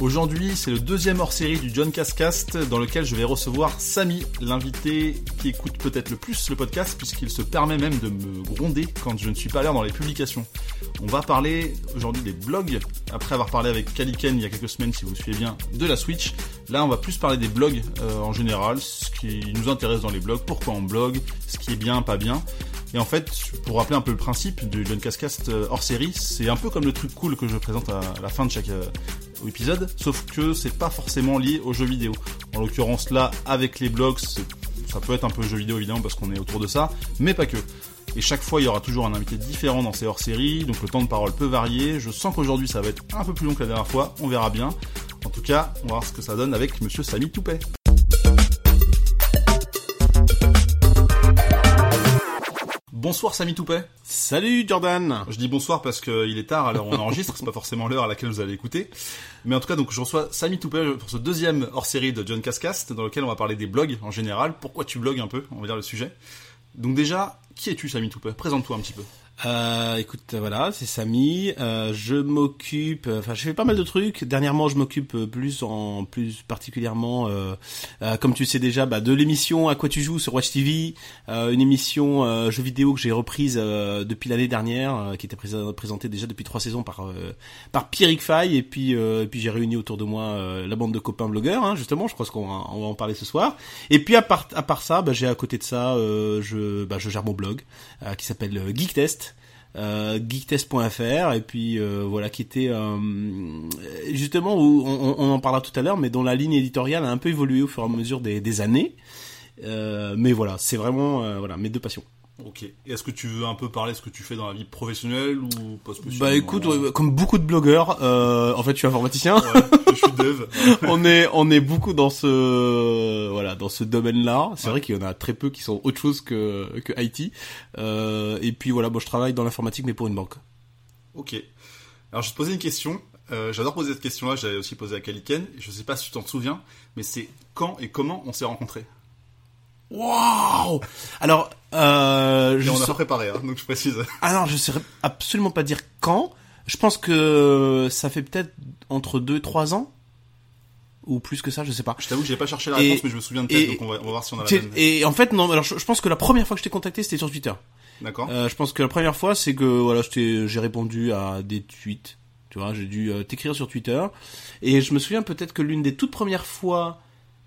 Aujourd'hui, c'est le deuxième hors-série du John Cascast dans lequel je vais recevoir Samy, l'invité qui écoute peut-être le plus le podcast puisqu'il se permet même de me gronder quand je ne suis pas là dans les publications. On va parler aujourd'hui des blogs, après avoir parlé avec Kaliken il y a quelques semaines si vous suivez bien de la Switch. Là, on va plus parler des blogs euh, en général, ce qui nous intéresse dans les blogs, pourquoi on blog, ce qui est bien, pas bien. Et en fait, pour rappeler un peu le principe du John Cascast hors série, c'est un peu comme le truc cool que je présente à la fin de chaque euh, épisode, sauf que c'est pas forcément lié aux jeux vidéo. En l'occurrence là, avec les blogs, ça peut être un peu jeux vidéo évidemment parce qu'on est autour de ça, mais pas que. Et chaque fois, il y aura toujours un invité différent dans ces hors-séries, donc le temps de parole peut varier. Je sens qu'aujourd'hui, ça va être un peu plus long que la dernière fois, on verra bien. En tout cas, on va voir ce que ça donne avec Monsieur Samy Toupet. Bonsoir Samy Toupet. Salut Jordan. Je dis bonsoir parce qu'il est tard, alors on enregistre, c'est pas forcément l'heure à laquelle vous allez écouter. Mais en tout cas, donc je reçois Samy Toupet pour ce deuxième hors-série de John Cascast, dans lequel on va parler des blogs en général. Pourquoi tu blogues un peu, on va dire le sujet. Donc déjà, qui es-tu Samy Toupet? Présente-toi un petit peu. Euh, écoute, voilà, c'est Samy. Euh, je m'occupe, enfin, je fais pas mal de trucs. Dernièrement, je m'occupe plus en plus particulièrement, euh, euh comme tu sais déjà, bah, de l'émission À quoi tu joues sur Watch TV, euh, une émission euh, jeux vidéo que j'ai reprise depuis l'année dernière, qui était présentée déjà depuis trois saisons par par Pierrick Fay, et puis et puis j'ai réuni autour de moi la bande de copains blogueurs, hein, justement. Je crois qu'on va, on va en parler ce soir. Et puis à part à part ça, bah, j'ai à côté de ça, je bah, je gère mon blog qui s'appelle Geek Test euh, geektest.fr et puis euh, voilà qui était euh, justement où on, on, en parlera tout à l'heure mais dont la ligne éditoriale a un peu évolué au fur et à mesure des, des années. Euh, mais voilà c'est vraiment euh, voilà mes deux passions Ok. Est-ce que tu veux un peu parler de ce que tu fais dans la vie professionnelle ou pas Bah écoute, comme beaucoup de blogueurs, euh, en fait, je suis informaticien. Ouais, je suis dev. on est on est beaucoup dans ce voilà dans ce domaine-là. C'est vrai qu'il y en a très peu qui sont autre chose que que IT. Euh, et puis voilà, moi je travaille dans l'informatique mais pour une banque. Ok. Alors je vais te poser une question. Euh, J'adore poser cette question-là. J'avais aussi posé à Kaliken. Je sais pas si tu t'en souviens, mais c'est quand et comment on s'est rencontrés? Waouh Alors, euh, je on a préparé, hein, donc je précise. Ah non, je sais absolument pas dire quand. Je pense que ça fait peut-être entre 2 et 3 ans ou plus que ça, je sais pas. Je t'avoue que j'ai pas cherché la réponse, mais je me souviens de tête, donc on va, on va, voir si on a la même. Et en fait, non, alors je, pense que la première fois que je t'ai contacté, c'était sur Twitter. D'accord. Euh, je pense que la première fois, c'est que voilà, j'ai répondu à des tweets. Tu vois, j'ai dû euh, t'écrire sur Twitter. Et je me souviens peut-être que l'une des toutes premières fois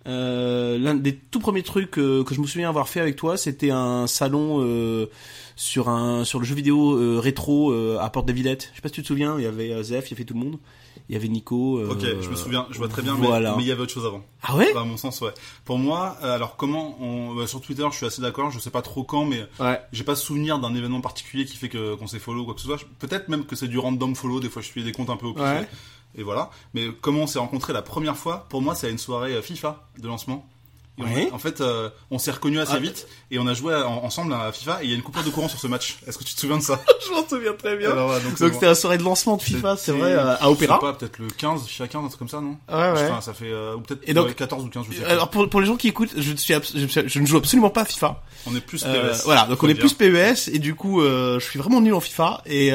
euh, l'un des tout premiers trucs euh, que je me souviens avoir fait avec toi, c'était un salon euh, sur un sur le jeu vidéo euh, rétro à Porte des Villettes. Je sais pas si tu te souviens, il y avait Zef, il y avait tout le monde. Il y avait Nico. ok, je me souviens, je vois très bien, voilà. mais, il y avait autre chose avant. Ah ouais? À mon sens, ouais. Pour moi, alors comment on, bah, sur Twitter, je suis assez d'accord. Je sais pas trop quand, mais ouais. j'ai pas souvenir d'un événement particulier qui fait que qu'on s'est follow ou quoi que ce soit. Peut-être même que c'est du random follow. Des fois, je suis des comptes un peu au ouais et voilà. Mais comment on s'est rencontrés la première fois? Pour moi, c'est à une soirée euh, FIFA de lancement. En fait, euh, on s'est reconnus assez ah, vite et on a joué ensemble à FIFA et il y a une coupure de courant sur ce match. Est-ce que tu te souviens de ça Je m'en souviens très bien. donc c'était la soirée de lancement de FIFA, c'est vrai, à Opéra. Je sais pas, peut-être le 15, FIFA 15, un truc comme ça, non Ouais, ouais. Enfin, ça fait euh, peut-être donc 14 ou 15, je sais pas. Alors pour, pour les gens qui écoutent, je, suis je, ne joue absolument pas à FIFA. On est plus PES. voilà, donc on est plus PES et du coup, je suis vraiment nul en FIFA et.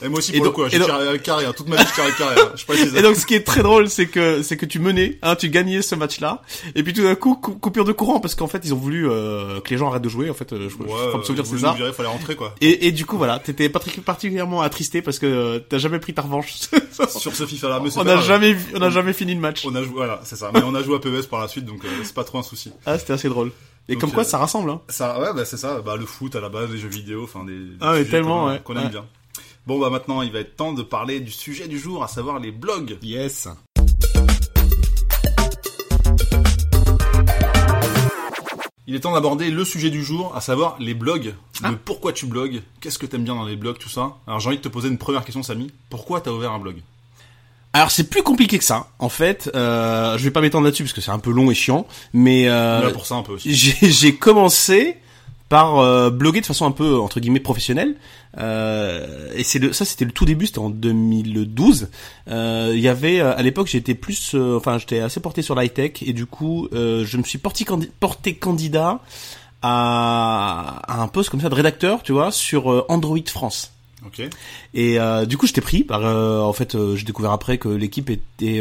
Et moi aussi pour le coup, j'ai tiré carré, hein. toute ma vie carré. Hein. Je précise. Et donc ce qui est très drôle, c'est que c'est que tu menais, hein, tu gagnais ce match-là, et puis tout d'un coup coupure de courant parce qu'en fait ils ont voulu euh, que les gens arrêtent de jouer. En fait, euh, je, ouais, je me souvenir c'est ça. Il fallait rentrer quoi. Et, et du coup voilà, t'étais particulièrement attristé parce que t'as jamais pris ta revanche sur ce FIFA-là. on n'a jamais on a jamais fini le match. On a joué, voilà, c'est ça. Mais on a joué à PES par la suite, donc euh, c'est pas trop un souci. Ah, c'était assez drôle. Et comme quoi, ça rassemble, hein. Ça, ouais, bah c'est ça. Bah le foot à la base, les jeux vidéo, enfin des. Ah mais tellement, ouais. Qu'on aime bien. Bon bah maintenant il va être temps de parler du sujet du jour, à savoir les blogs. Yes. Il est temps d'aborder le sujet du jour, à savoir les blogs. Le ah. pourquoi tu blogues, qu'est-ce que t'aimes bien dans les blogs, tout ça. Alors j'ai envie de te poser une première question Samy. Pourquoi t'as ouvert un blog? Alors c'est plus compliqué que ça. En fait, euh, je vais pas m'étendre là-dessus parce que c'est un peu long et chiant, mais euh, Là pour ça un peu aussi. J'ai commencé par euh, bloguer de façon un peu entre guillemets professionnelle. Euh, et c'est le, ça c'était le tout début, c'était en 2012. Euh, Il y avait à l'époque j'étais plus, enfin j'étais assez porté sur l'high tech et du coup je me suis porté, porté candidat à, à, un poste comme ça de rédacteur, tu vois, sur Android France. Okay. Et euh, du coup, j'étais pris. Par, euh, en fait, euh, j'ai découvert après que l'équipe était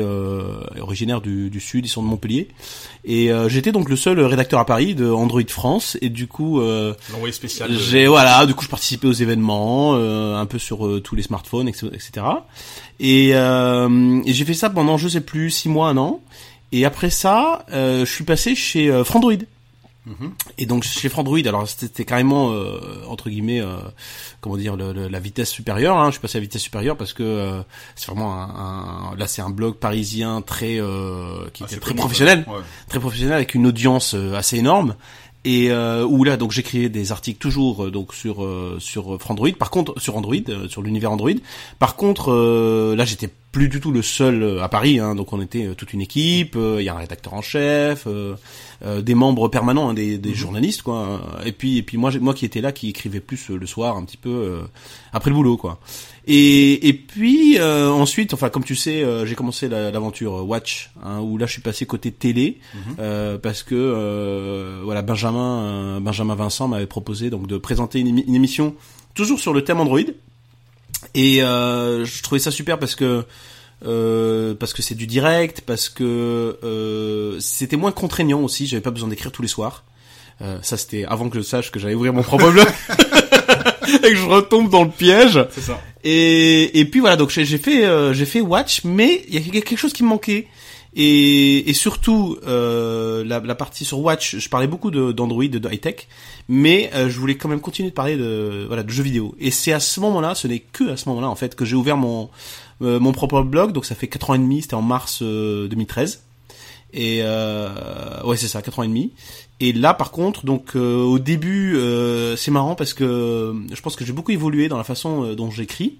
originaire du, du, sud, ils sont de Montpellier. Et j'étais donc le seul rédacteur à Paris de Android France. Et du coup, l'envoyé spécial. J'ai voilà, du coup, je participais aux événements, un peu sur tous les smartphones, etc. Et, et j'ai fait ça pendant, je sais plus, six mois, un an. Et après ça, je suis passé chez Frandroid. Et donc chez Frandroid, alors c'était carrément euh, entre guillemets, euh, comment dire, le, la vitesse supérieure. Hein. Je suis passé à la vitesse supérieure parce que euh, c'est vraiment un, un, là c'est un blog parisien très euh, qui ah, était très professionnel, très professionnel avec une audience assez énorme et euh, où là donc j'écrivais des articles toujours euh, donc sur euh, sur Frandroid. Par contre sur Android euh, sur l'univers Android. Par contre là j'étais plus du tout le seul à Paris hein, donc on était toute une équipe il y a un rédacteur en chef des membres permanents hein, des, des mhm. journalistes quoi et puis et puis moi moi qui étais là qui écrivais plus le soir un petit peu après le boulot quoi et, et puis euh, ensuite, enfin comme tu sais, euh, j'ai commencé l'aventure Watch, hein, où là je suis passé côté télé euh, parce que voilà Benjamin Benjamin Vincent m'avait proposé donc de présenter une, émission toujours sur le thème Android. Et je trouvais ça super parce que parce que c'est du direct, parce que c'était moins contraignant aussi. J'avais pas besoin d'écrire tous les soirs. ça c'était avant que je sache que j'allais ouvrir mon propre blog. et que je retombe dans le piège. C'est ça. Et, et puis voilà, donc j'ai fait euh, j'ai fait Watch, mais il y a quelque chose qui me manquait. Et, et surtout euh, la, la, partie sur Watch, je parlais beaucoup d'Android, de, de high tech, mais euh, je voulais quand même continuer de parler de voilà de jeux vidéo. Et c'est à ce moment-là, ce n'est que à ce moment-là en fait que j'ai ouvert mon euh, mon propre blog. Donc ça fait quatre ans et demi, c'était en mars 2013. Et ouais, c'est ça, ans et demi. Et là, par contre, donc euh, au début, euh, c'est marrant parce que euh, je pense que j'ai beaucoup évolué dans la façon dont j'écris.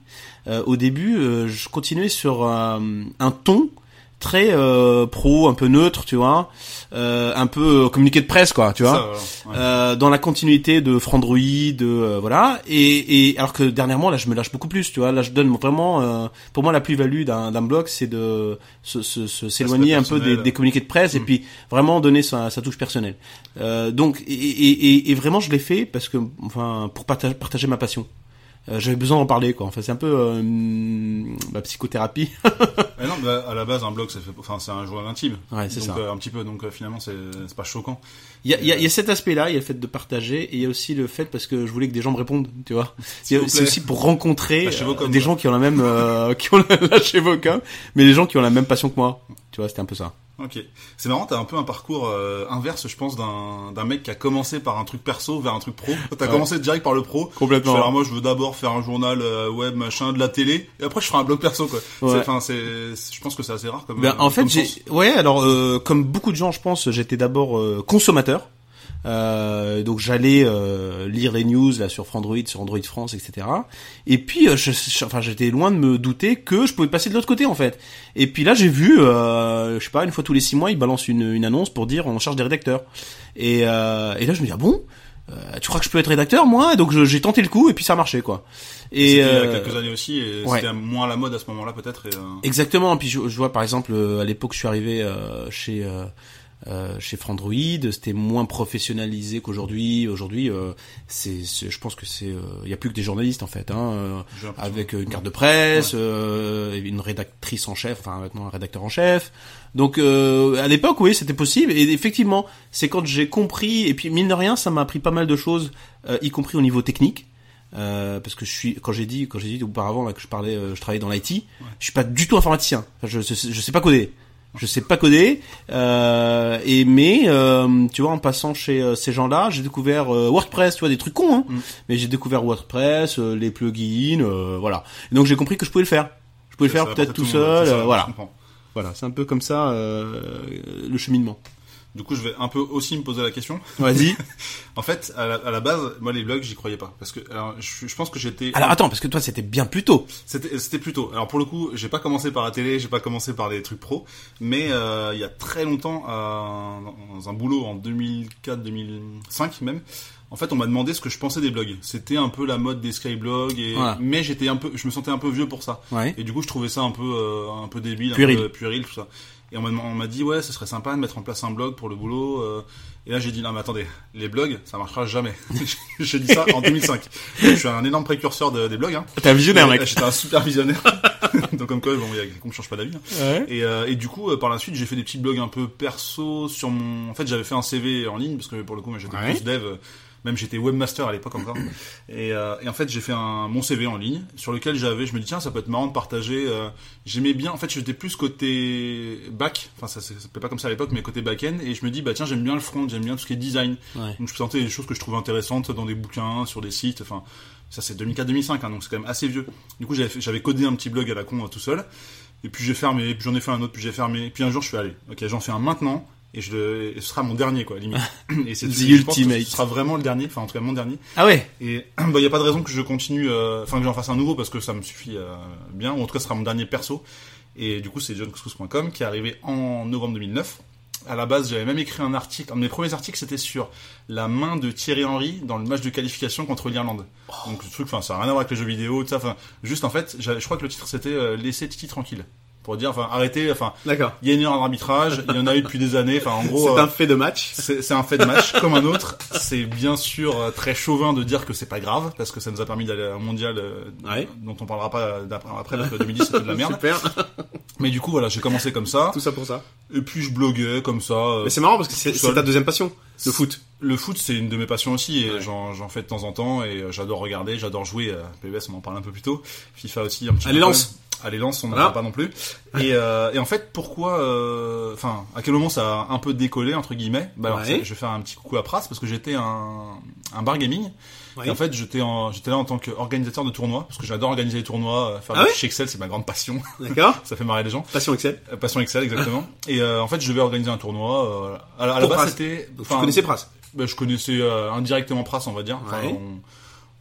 au début, je continuais sur un ton très euh, pro, un peu neutre, tu vois, euh, un peu euh, communiqué de presse, quoi, tu vois, euh, dans la continuité de Frandroid, de voilà, et, et alors que dernièrement là, je me lâche beaucoup plus, tu vois, là je donne vraiment, pour moi la plus-value d'un, d'un blog, c'est de s'éloigner un peu des, des, communiqués de presse et mm. puis vraiment donner sa, sa touche personnelle. donc et, et, et, vraiment je l'ai fait parce que, enfin, pour partager, partager ma passion. Euh, j'avais besoin d'en parler quoi. Enfin c'est un peu euh, ma psychothérapie. non, bah, à la base un blog c'est fait, enfin c'est un journal intime. Ouais, c'est ça. Euh, un petit peu donc finalement c'est c'est pas choquant. Il y a, il y, a, cet aspect-là, il y a le fait de partager et il y a aussi le fait parce que je voulais que des gens me répondent, tu vois. C'est aussi pour rencontrer des gens qui ont la même qui ont lâché vos mais des gens qui ont la même passion que moi. Tu vois, c'était un peu ça. Ok. C'est marrant, t'as un peu un parcours euh, inverse, je pense, d'un, d'un mec qui a commencé par un truc perso vers un truc pro. T'as commencé direct par le pro. Complètement. alors moi, je veux d'abord faire un journal euh, web, machin, de la télé, et après je ferai un blog perso, quoi. Enfin, c'est, je pense que c'est assez rare comme. Ben, en fait, j'ai, ouais, alors euh, comme beaucoup de gens, je pense, j'étais d'abord consommateur. Euh, donc j'allais euh, lire les news là sur Frandroid, sur Android France, etc. Et puis, euh, je, enfin, j'étais loin de me douter que je pouvais passer de l'autre côté en fait. Et puis là, j'ai vu, je sais pas, une fois tous les six mois, ils balancent une, une annonce pour dire on cherche des rédacteurs. Et, et là, je me dis ah bon? tu crois que je peux être rédacteur moi? Donc j'ai tenté le coup et puis ça a marché quoi. Et il y a quelques années aussi, et c'était moins à la mode à ce moment-là peut-être. Exactement. Puis je, je, vois par exemple à l'époque je suis arrivé chez euh, chez Frandroid, c'était moins professionnalisé qu'aujourd'hui. Aujourd'hui, euh, c'est, je pense que c'est, il euh, y a plus que des journalistes en fait, hein, avec une carte de presse, une rédactrice en chef, enfin maintenant un rédacteur en chef. Donc à l'époque, oui, c'était possible. Et effectivement, c'est quand j'ai compris. Et puis mine de rien, ça m'a appris pas mal de choses, y compris au niveau technique. Euh, parce que je suis quand j'ai dit quand j'ai dit auparavant là que je parlais je travaillais dans l'IT je suis pas du tout informaticien je, je, je sais pas coder je sais pas coder euh, et mais euh, tu vois en passant chez euh, ces gens-là j'ai découvert euh, WordPress tu vois des trucs cons hein, mm. mais j'ai découveur WordPress les plugins voilà. Et donc j'ai compris que je pouvais le faire. Je pouvais le faire peut-être tout, seul voilà. voilà c'est un peu comme ça le cheminement Du coup, je vais un peu aussi me poser la question. Vas-y. En fait, à la, à la base, moi les blogs, j'y croyais pas parce que alors, je, je pense que j'étais Alors attends, parce que toi c'était bien plus tôt. C'était c'était plutôt. Alors pour le coup, j'ai pas commencé par la télé, j'ai pas commencé par des trucs pro, mais euh, il y a très longtemps, euh, dans un boulot en 2004, 2005 même. En fait, on m'a demandé ce que je pensais des blogs. C'était un peu la mode des skyblogs, et Voilà. mais j'étais un peu, je me sentais un peu vieux pour ça. Ouais. Et du coup, je trouvais ça un peu, euh, un peu débile, Puéril. un peu puéril, tout ça. Et on m'a, on m'a dit, ouais, ce serait sympa de mettre en place un blog pour le boulot. euh. Et là, j'ai dit, non, mais attendez, les blogs, ça marchera jamais. j'ai dit ça en 2005. Je suis un énorme précurseur de- des blogs, hein. T'es un visionnaire, mec. euh, J'étais un super visionnaire. Donc comme quoi, bon, il y a qu'on change pas d'avis. hein. Ouais. Et, euh, et du coup, euh, par la suite, j'ai fait des petits blogs un peu perso sur mon. En fait, j'avais fait un CV en ligne parce que pour le coup, j'étais Ouais. plus dev. Même j'étais webmaster à l'époque encore. Et, euh, et en fait, j'ai fait un mon CV en ligne sur lequel j'avais. Je me dis tiens, ça peut être marrant de partager. euh, J'aimais bien. En fait, j'étais plus côté back. Enfin, ça, ça s'appelait pas comme ça à l'époque, mais côté back-end. Et je me dis bah tiens, j'aime bien le front, j'aime bien tout ce qui est design. Ouais. Donc je présentais des choses que je trouvais intéressantes dans des bouquins, sur des sites, enfin ça c'est 2004-2005, hein, donc c'est quand même assez vieux. Du coup j'avais codé un petit blog à la con euh, tout seul, et puis j'ai fermé, puis j'en ai fait un autre, puis j'ai fermé, puis un jour je suis allé, ok j'en fais un maintenant, et, je le, et ce sera mon dernier quoi, limite. et c'est. Ce sera vraiment le dernier, enfin en tout cas mon dernier. Ah ouais. Et il bah, y a pas de raison que je continue, euh, enfin que j'en fasse un nouveau parce que ça me suffit euh, bien, ou en tout cas ce sera mon dernier perso. Et du coup c'est johncouscous.com qui est arrivé en novembre 2009. À la base j'avais même écrit un article, un de mes premiers articles c'était sur la main de Thierry Henry dans le match de qualification contre l'Irlande. Donc le truc, enfin ça n'a rien à voir avec les jeux vidéo, tout ça, enfin juste en fait, je crois que le titre c'était euh, Laisser Titi tranquille. Pour dire, enfin arrêtez, enfin D'accord. il y a une erreur d'arbitrage, il y en a eu depuis des années, enfin en gros... C'est euh, un fait de match. c'est un fait de match comme un autre. C'est bien sûr euh, très chauvin de dire que c'est pas grave parce que ça nous a permis d'aller à un mondial euh, Ouais. dont on parlera pas d'après après parce que 2010 c'était de la merde. Super. Mais du coup voilà, j'ai commencé comme ça Tout ça pour ça. et puis je bloguais comme ça. Mais c'est marrant parce que c'est ta deuxième passion, le foot. Le foot c'est une de mes passions aussi et Ouais. j'en fais de temps en temps et j'adore regarder, j'adore jouer. PES on en parle un peu plus tôt. FIFA aussi un petit Allez, peu. lance. Allez lance, on n'en Voilà. parle pas non plus. Et, euh, et en fait pourquoi, euh, enfin à quel moment ça a un peu décollé entre guillemets? Bah alors Ouais. je vais faire un petit coucou à Pras parce que j'étais un un bar gaming. Ouais. Et en fait, j'étais là en tant qu'organisateur de tournois, parce que j'adore organiser les tournois, euh, faire Ah des ouais Excel, c'est ma grande passion. D'accord. ça fait marrer les gens. Passion Excel. Euh, Passion Excel, exactement. et euh, en fait, je devais organiser un tournoi. euh, à, la- à la base, c'était. Donc tu connaissais Pras. bah, Je connaissais euh, indirectement Pras, on va dire. Enfin, Ouais. on-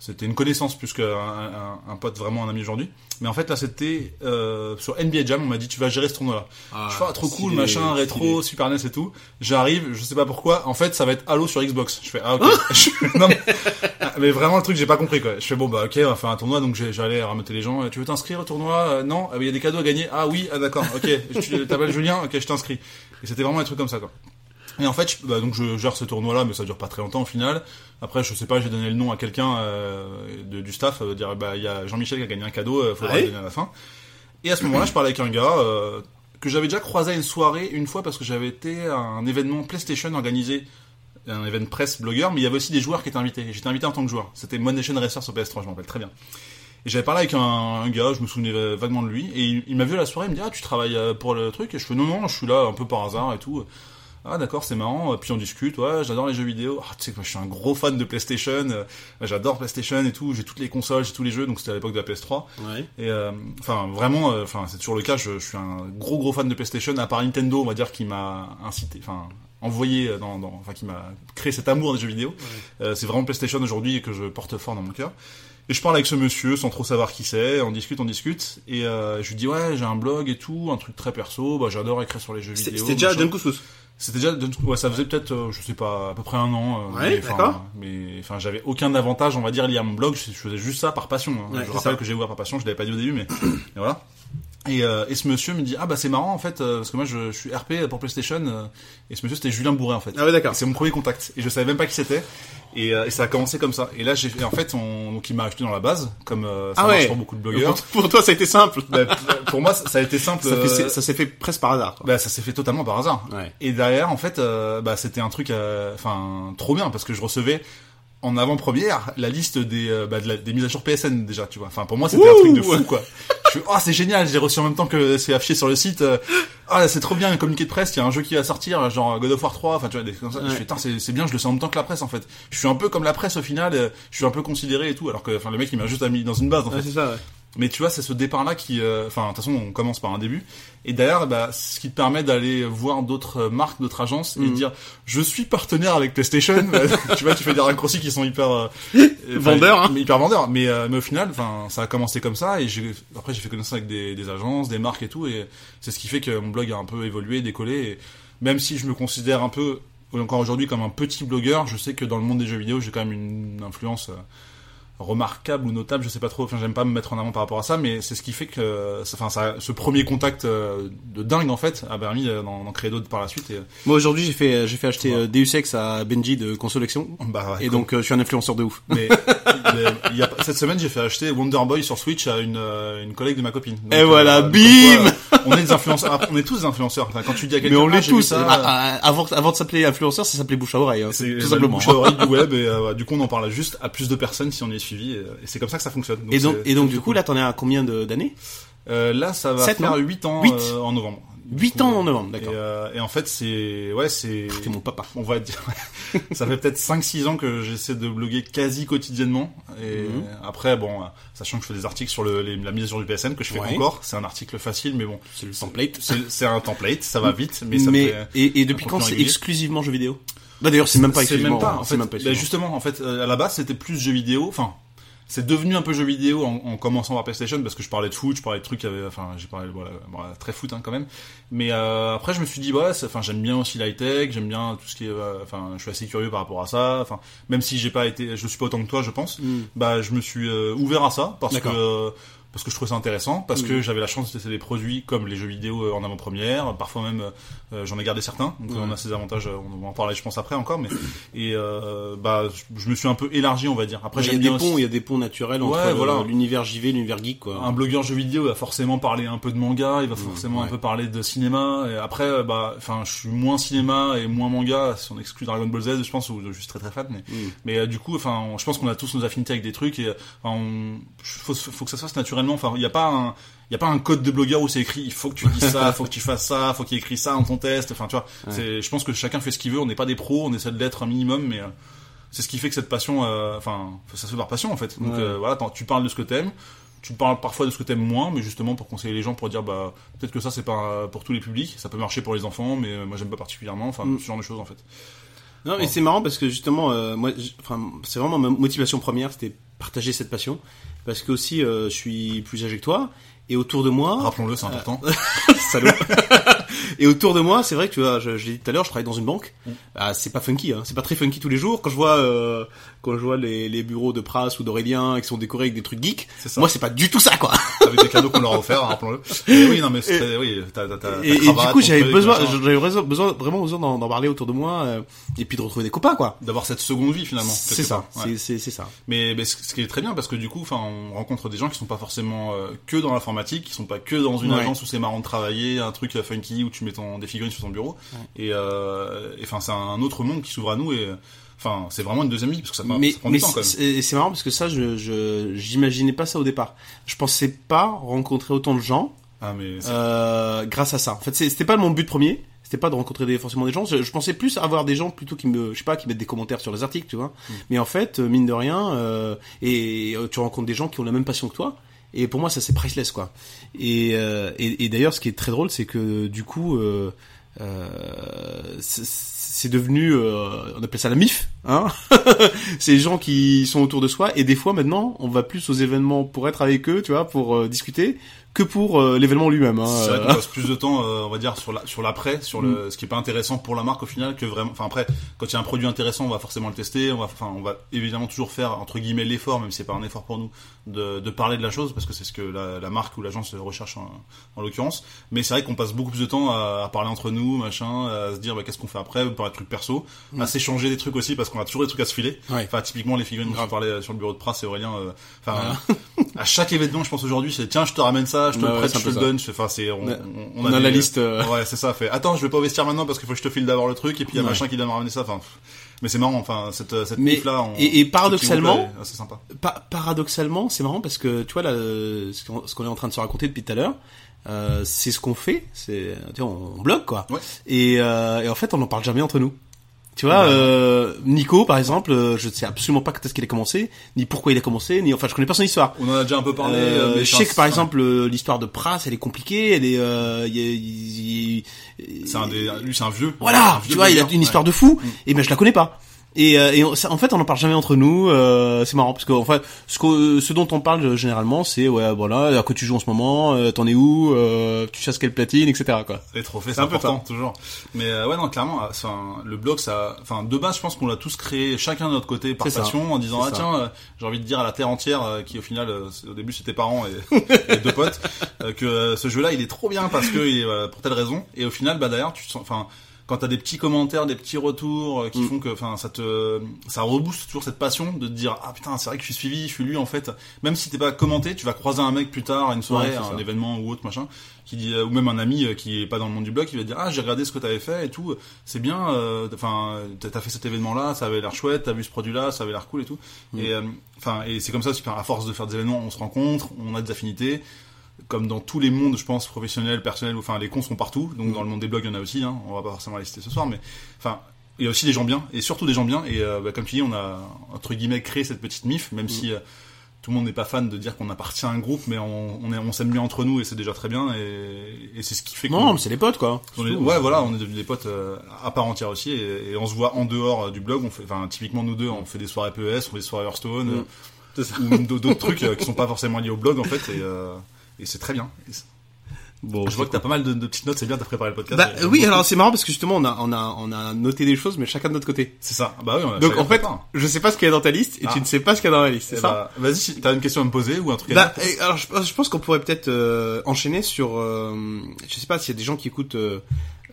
C'était une connaissance plus qu'un un, un pote, vraiment un ami aujourd'hui. Mais en fait, là, c'était euh, sur NBA Jam. On m'a dit, tu vas gérer ce tournoi-là. Ah, je fais ah, trop cool, machin, rétro, Super NES et tout. J'arrive, je sais pas pourquoi. En fait, ça va être Halo sur Xbox. Je fais ah ok. Non, mais, ah, mais vraiment le truc, j'ai pas compris quoi. Je fais bon bah ok, on va faire un tournoi. Donc j'allais rameter les gens. Tu veux t'inscrire au tournoi? Euh, Non. Ah, Il y a des cadeaux à gagner. Ah oui. Ah d'accord. Ok. Tu t'appelles Julien? Ok, je t'inscris. Et c'était vraiment un truc comme ça quoi. Et en fait, je, bah, donc je gère ce tournoi-là, mais ça dure pas très longtemps au final. Après, je sais pas, j'ai donné le nom à quelqu'un euh, de- du staff, euh, dire bah il y a Jean-Michel qui a gagné un cadeau, euh, faudra Ouais. le donner à la fin. Et à ce moment-là, je parlais avec un gars euh, que j'avais déjà croisé à une soirée une fois parce que j'avais été à un événement PlayStation organisé, un événement presse blogueur, mais il y avait aussi des joueurs qui étaient invités. J'étais invité en tant que joueur. C'était Mod Nation Racer sur PS3, je m'en rappelle très bien. Et j'avais parlé avec un, un gars, je me souvenais vaguement de lui, et il, il m'a vu à la soirée, il me dit ah tu travailles euh, pour le truc, et je fais non non, je suis là un peu par hasard et tout. Ah d'accord, c'est marrant. Puis on discute. Ouais, j'adore les jeux vidéo. Ah, tu sais que moi, je suis un gros fan de PlayStation. euh, j'adore PlayStation et tout. J'ai toutes les consoles, j'ai tous les jeux. Donc c'était à l'époque de la PS3. Ouais. Et euh, enfin vraiment, euh, enfin c'est toujours le cas. Je, je suis un gros gros fan de PlayStation. À part Nintendo, on va dire qui m'a incité, enfin envoyé dans, dans- enfin qui m'a créé cet amour des jeux vidéo. Euh, c'est vraiment PlayStation aujourd'hui que je porte fort dans mon cœur. Et je parle avec ce monsieur sans trop savoir qui c'est, on discute, on discute, et euh, je lui dis ouais j'ai un blog et tout, un truc très perso, bah j'adore écrire sur les jeux vidéo. c'était déjà. John Couscous. C'était déjà, ouais, ça faisait peut-être, euh, je sais pas, à peu près un an. euh, Ouais, mais, enfin, d'accord. Mais enfin, j'avais aucun avantage, on va dire, lié à mon blog. Je, je faisais juste ça par passion. hein. Ouais, je rappelle ça. que j'ai ouvert par passion. Je l'avais pas dit au début, mais et voilà. Et, euh, et ce monsieur me dit ah bah c'est marrant en fait euh, parce que moi je, je suis RP pour PlayStation euh, et ce monsieur c'était Julien Bourret en fait. Ah ouais, d'accord. C'est mon premier contact et je savais même pas qui c'était et, euh, et ça a commencé comme ça. Et là j'ai en fait on, donc il m'a acheté dans la base comme euh, ça Ah marche ouais. pour beaucoup de blogueurs. Pour, pour toi, ça a été simple. Bah, pour moi ça, a été simple. Ça euh, s'est fait presque par hasard. quoi. bah ça s'est fait totalement par hasard. Ouais. Et derrière, en fait, euh, bah, c'était un truc, euh, enfin, trop bien parce que je recevais en avant-première la liste des, euh, bah, de la- des mises à jour PSN déjà, tu vois. Enfin, pour moi, c'était un truc de fou, quoi. Je fais, oh, c'est génial, j'ai reçu en même temps que c'est affiché sur le site. Ah, c'est trop bien, un communiqué de presse, il y a un jeu qui va sortir, genre God of War 3, enfin, tu vois, des comme ça. Ouais. Je fais, putain, c'est bien, je le sais en même temps que la presse, en fait. Je suis un peu comme la presse au final, euh, je suis un peu considéré et tout, alors que, enfin, le mec, il m'a juste mis dans une base, en fait. Ouais, c'est ça, ouais. Mais tu vois, c'est ce départ-là qui, euh, enfin, de toute façon, on commence par un début. Et derrière, bah, ce qui te permet d'aller voir d'autres marques, d'autres agences et de dire, je suis partenaire avec PlayStation. tu vois, tu fais des raccourcis qui sont hyper euh, Vendeurs, hein. hyper vendeurs. Mais, euh, mais au final, enfin, ça a commencé comme ça. Et après, j'ai fait connaissance avec des, des agences, des marques et tout. Et c'est ce qui fait que mon blog a un peu évolué, décollé. Et même si je me considère un peu encore aujourd'hui comme un petit blogueur, je sais que dans le monde des jeux vidéo, j'ai quand même une influence euh, remarquable ou notable, je sais pas trop, enfin j'aime pas me mettre en avant par rapport à ça, mais c'est ce qui fait que, euh, ça- enfin ça, ce premier contact euh, de dingue en fait a permis euh, d'en créer d'autres par la suite. Et, Moi aujourd'hui j'ai fait j'ai fait acheter Ouais. Deus Ex à Benji de Consolection bah, ouais, et donc euh, je suis un influenceur de ouf. mais, mais y a, cette semaine j'ai fait acheter Wonder Boy sur Switch à une, euh, une collègue de ma copine. Donc, Et voilà, bim quoi, On est des influenceurs, Après, on est tous des influenceurs. Enfin, quand tu dis à quelqu'un, Mais on ah, l'est tous. ça, Ah, ah, avant avant de s'appeler influenceur, ça s'appelait bouche à oreille, hein, C'est tout simplement. bouche à oreille du web et euh, du coup on en parle juste à plus de personnes si on est suivi et, et c'est comme ça que ça fonctionne. Et donc et du coup cool. là t'en es à combien d'années? Euh, là ça va Sept, faire non 8 ans Huit. euh, en novembre. 8 ans en novembre, Et, d'accord. euh, et en fait c'est ouais c'est T'es mon papa. on va dire ça fait peut-être 5 6 ans que j'essaie de bloguer quasi quotidiennement et Mhm. après bon euh, sachant que je fais des articles sur le, les- la mise à jour du PSN que je fais Ouais. encore, c'est un article facile mais bon C'est le template. c'est un template, ça va vite mais ça me Mais fait et, et depuis quand c'est exclusivement jeux vidéo? Bah d'ailleurs c'est même pas C'est même pas, en c'est fait, même pas bah, justement, en fait, euh, à la base, c'était plus jeux vidéo. Enfin, c'est devenu un peu jeux vidéo en, en commençant par PlayStation parce que je parlais de foot, je parlais de trucs, qui avaient- enfin, j'ai parlé, voilà, voilà, très foot hein, quand même. Mais euh, après, je me suis dit, ouais, c'est- enfin, j'aime bien aussi l'high tech, j'aime bien tout ce qui est, euh, enfin, je suis assez curieux par rapport à ça. Enfin, même si j'ai pas été, je le suis pas autant que toi, je pense. Mm. Bah, je me suis euh, ouvert à ça parce que euh, parce que je trouvais ça intéressant, parce que j'avais la chance de tester des produits comme les jeux vidéo euh, en avant-première, parfois même euh, j'en ai gardé certains, donc on a ses avantages, euh, on va en parler je pense après encore, mais et euh, bah je- me suis un peu élargi on va dire. Après il y a des ponts, il y a des ponts naturels entre Ouais, le- voilà. l'univers JV, l'univers geek quoi. un blogueur jeux vidéo va forcément parler un peu de manga, il va forcément ouais. un peu parler de cinéma. Et après, bah, enfin, je suis moins cinéma et moins manga si on exclut Dragon Ball Z, je pense, où je suis très très fan. Mais, Mm. mais euh, du coup, enfin, je pense qu'on a tous nos affinités avec des trucs et enfin, on, faut, faut que ça se fasse naturellement. Enfin, il n'y a pas un il y a pas un code de blogueur où c'est écrit il faut que tu dises ça, il faut que tu fasses ça, il faut qu'il écrit ça dans ton test. Enfin, tu vois, Ouais. c'est je pense que chacun fait ce qu'il veut, on n'est pas des pros, on essaie de l'être un minimum mais euh, c'est ce qui fait que cette passion euh, enfin ça se fait par passion en fait. Donc Ouais. euh, voilà, tu parles de ce que t'aimes, tu parles parfois de ce que t'aimes moins, mais justement pour conseiller les gens, pour dire bah peut-être que ça c'est pas pour tous les publics, ça peut marcher pour les enfants, mais moi j'aime pas particulièrement, enfin Mm. ce genre de choses en fait. Non, mais c'est marrant parce que justement, moi, enfin, c'est vraiment ma motivation première, c'était partager cette passion, parce que aussi, euh, je suis plus âgé que toi, et autour de moi, Rappelons-le, c'est important. salaud. et autour de moi, c'est vrai que tu vois, je, je l'ai dit tout à l'heure, je travaille dans une banque. Mm. Ah, c'est pas funky, hein. C'est pas très funky tous les jours. Quand je vois, euh, quand je vois les, les bureaux de Pras ou d'Aurélien qui sont décorés avec des trucs geeks, moi, c'est pas du tout ça, quoi. Avec des cadeaux qu'on leur a offerts, rappelons-le. Mais oui, non mais très- oui, t'as t'as t'as Et, et du coup, j'avais besoin, j'avais besoin, vraiment besoin d'en d'en parler autour de moi, euh, et puis de retrouver des copains, quoi. d'avoir cette seconde vie finalement. C'est ça. Ouais. c'est c'est c'est ça. Mais, mais ce qui est très bien parce que du coup, enfin, on rencontre des gens qui sont pas forcément euh, que dans l'informatique, qui sont pas que dans une Ouais. agence où c'est marrant de travailler, un truc funky où tu mets ton, des figurines sur ton bureau. Et euh, et, enfin, c'est un autre monde qui s'ouvre à nous et enfin, c'est vraiment une deuxième vie parce que ça, mais ça prend mais du temps quand même. c'est marrant parce que ça, je j'imaginais pas ça au départ. Je pensais pas rencontrer autant de gens Ah mais euh, grâce à ça. En fait, c'était pas mon but premier. C'était pas de rencontrer des, forcément des gens. Je, je pensais plus avoir des gens plutôt qui me, je sais pas, qui mettent des commentaires sur les articles, tu vois. Mm. Mais en fait, euh, mine de rien, euh, et tu rencontres des gens qui ont la même passion que toi. Et pour moi, ça c'est priceless, quoi. Et, euh, et, et d'ailleurs, ce qui est très drôle, c'est que du coup, euh, euh, c'est- devenu, on appelle ça la MIF, hein. c'est les gens qui sont autour de soi. Et des fois, maintenant, on va plus aux événements pour être avec eux, tu vois, pour euh, discuter, que pour euh, l'événement lui-même. Hein. C'est vrai Euh, qu'on passe plus de temps, euh, on va dire, sur la, sur l'après, sur le, ce qui est pas intéressant pour la marque au final, que vraiment. Enfin après, quand il y a un produit intéressant, on va forcément le tester. On va, enfin, on va évidemment toujours faire entre guillemets l'effort, même si c'est pas un effort pour nous, de, de parler de la chose parce que c'est ce que la, la marque ou l'agence recherche en, en l'occurrence. Mais c'est vrai qu'on passe beaucoup plus de temps à, à parler entre nous, machin, à se dire bah, qu'est-ce qu'on fait après, parler de trucs perso, à s'échanger des trucs aussi parce qu'on a toujours des trucs à se filer. Ouais. Enfin typiquement les figurines dont je parlais sur le bureau de Pras et Aurélien. euh, Enfin, à chaque événement, je pense aujourd'hui, c'est tiens, je te ramène ça, je te Ouais, le prête, je te le ça. donne. Enfin, c'est on, On a- on, la liste, euh. Ouais, c'est ça. Fait attends, je vais pas investir maintenant parce qu'il faut que je te file d'abord le truc et puis il y a Ouais. machin qui doit me ramener ça. Enfin, mais c'est marrant. Enfin, cette cette Mais- là. et- et paradoxalement- c'est sympa. Pa- paradoxalement, c'est marrant parce que tu vois là, euh, ce qu'on est en train de se raconter depuis tout à l'heure, euh, c'est ce qu'on fait, c'est on, on blogue quoi. Ouais. Et, euh, et en fait, on n'en parle jamais entre nous. Tu vois, euh, Nico, par exemple, euh, je ne sais absolument pas quand est-ce qu'il a commencé, ni pourquoi il a commencé, ni enfin, je connais pas son histoire. On en a déjà un peu parlé. Euh, mais je sais que par exemple, euh, l'histoire de Pras, elle est compliquée, elle est, euh, il y a- il- il- c'est un des, lui c'est un vieux. voilà, Un vieux tu vois, il a une histoire Ouais. de fou, Mm. et ben je la connais pas. Et, euh, et on- ça- en fait, on en parle jamais entre nous. euh, c'est marrant parce que enfin, ce, que- ce dont on parle euh, généralement, c'est ouais, voilà, à quoi tu joues en ce moment, euh, t'en es où, euh, tu chasses quelle platine, etc. Quoi. Les trophées, C'est un important, toujours. Mais euh, ouais, non, clairement, enfin, le blog, ça, enfin, de base, je pense qu'on l'a tous créé, chacun de notre côté, par ça. passion, en disant, ah ça. tiens, euh, j'ai envie de dire à la terre entière, euh, qui au final, euh, au début, c'était parents et, et deux potes, euh, que euh, ce jeu-là, il est trop bien parce que, il est, euh, pour telle raison. Et au final, bah d'ailleurs, tu te sens, enfin, quand t'as des petits commentaires, des petits retours euh, qui Mm. font que, enfin, ça te, ça rebooste toujours cette passion de te dire, ah putain, c'est vrai que je suis suivi, je suis lu en fait. Même si t'es pas commenté, tu vas croiser un mec plus tard à une soirée, Ouais, à un événement ou autre machin, qui dit, euh, ou même un ami euh, qui est pas dans le monde du blog, qui va dire, ah j'ai regardé ce que t'avais fait et tout, c'est bien, enfin, t'as t'as fait cet événement-là, ça avait l'air chouette, t'as vu ce produit-là, ça avait l'air cool et tout. Mm. Et enfin, et c'est comme ça, super, à force de faire des événements, on se rencontre, on a des affinités. Comme dans tous les mondes, je pense, professionnels, personnels, enfin, les cons sont partout. Donc, dans le monde des blogs, il y en a aussi, hein. On va pas forcément les citer ce soir, mais, enfin, il y a aussi des gens bien, et surtout des gens bien. Et, euh, bah, comme tu dis, on a, entre guillemets, créé cette petite mif, même si, euh, tout le monde n'est pas fan de dire qu'on appartient à un groupe, mais on, s'aime bien entre nous et c'est déjà très bien. Et, et c'est ce qui fait Non, mais c'est les potes quoi. est- ouais, voilà, on est devenus des potes euh, à part entière aussi, et, et on se voit en dehors euh, du blog. On fait, enfin, typiquement nous deux, on fait des soirées PES, on fait des soirées Hearthstone, Mm. ou d'autres trucs qui sont pas forcément liés au blog en fait, et, et c'est très bien. Bon, je vois que t'as pas mal de, de petites notes, c'est bien, t'as préparé le podcast. Bah oui, alors c'est marrant parce que justement on a on a on a noté des choses, mais chacun de notre côté. c'est ça. Bah oui, on a Donc en fait, je sais pas ce qu'il y a dans ta liste et Ah. tu ne sais pas ce qu'il y a dans la liste, c'est Eh ça bah, Vas-y, t'as une question à me poser ou un truc à Bah, dire. et alors je, je pense qu'on pourrait peut-être euh, enchaîner sur, euh, je sais pas s'il y a des gens qui écoutent euh,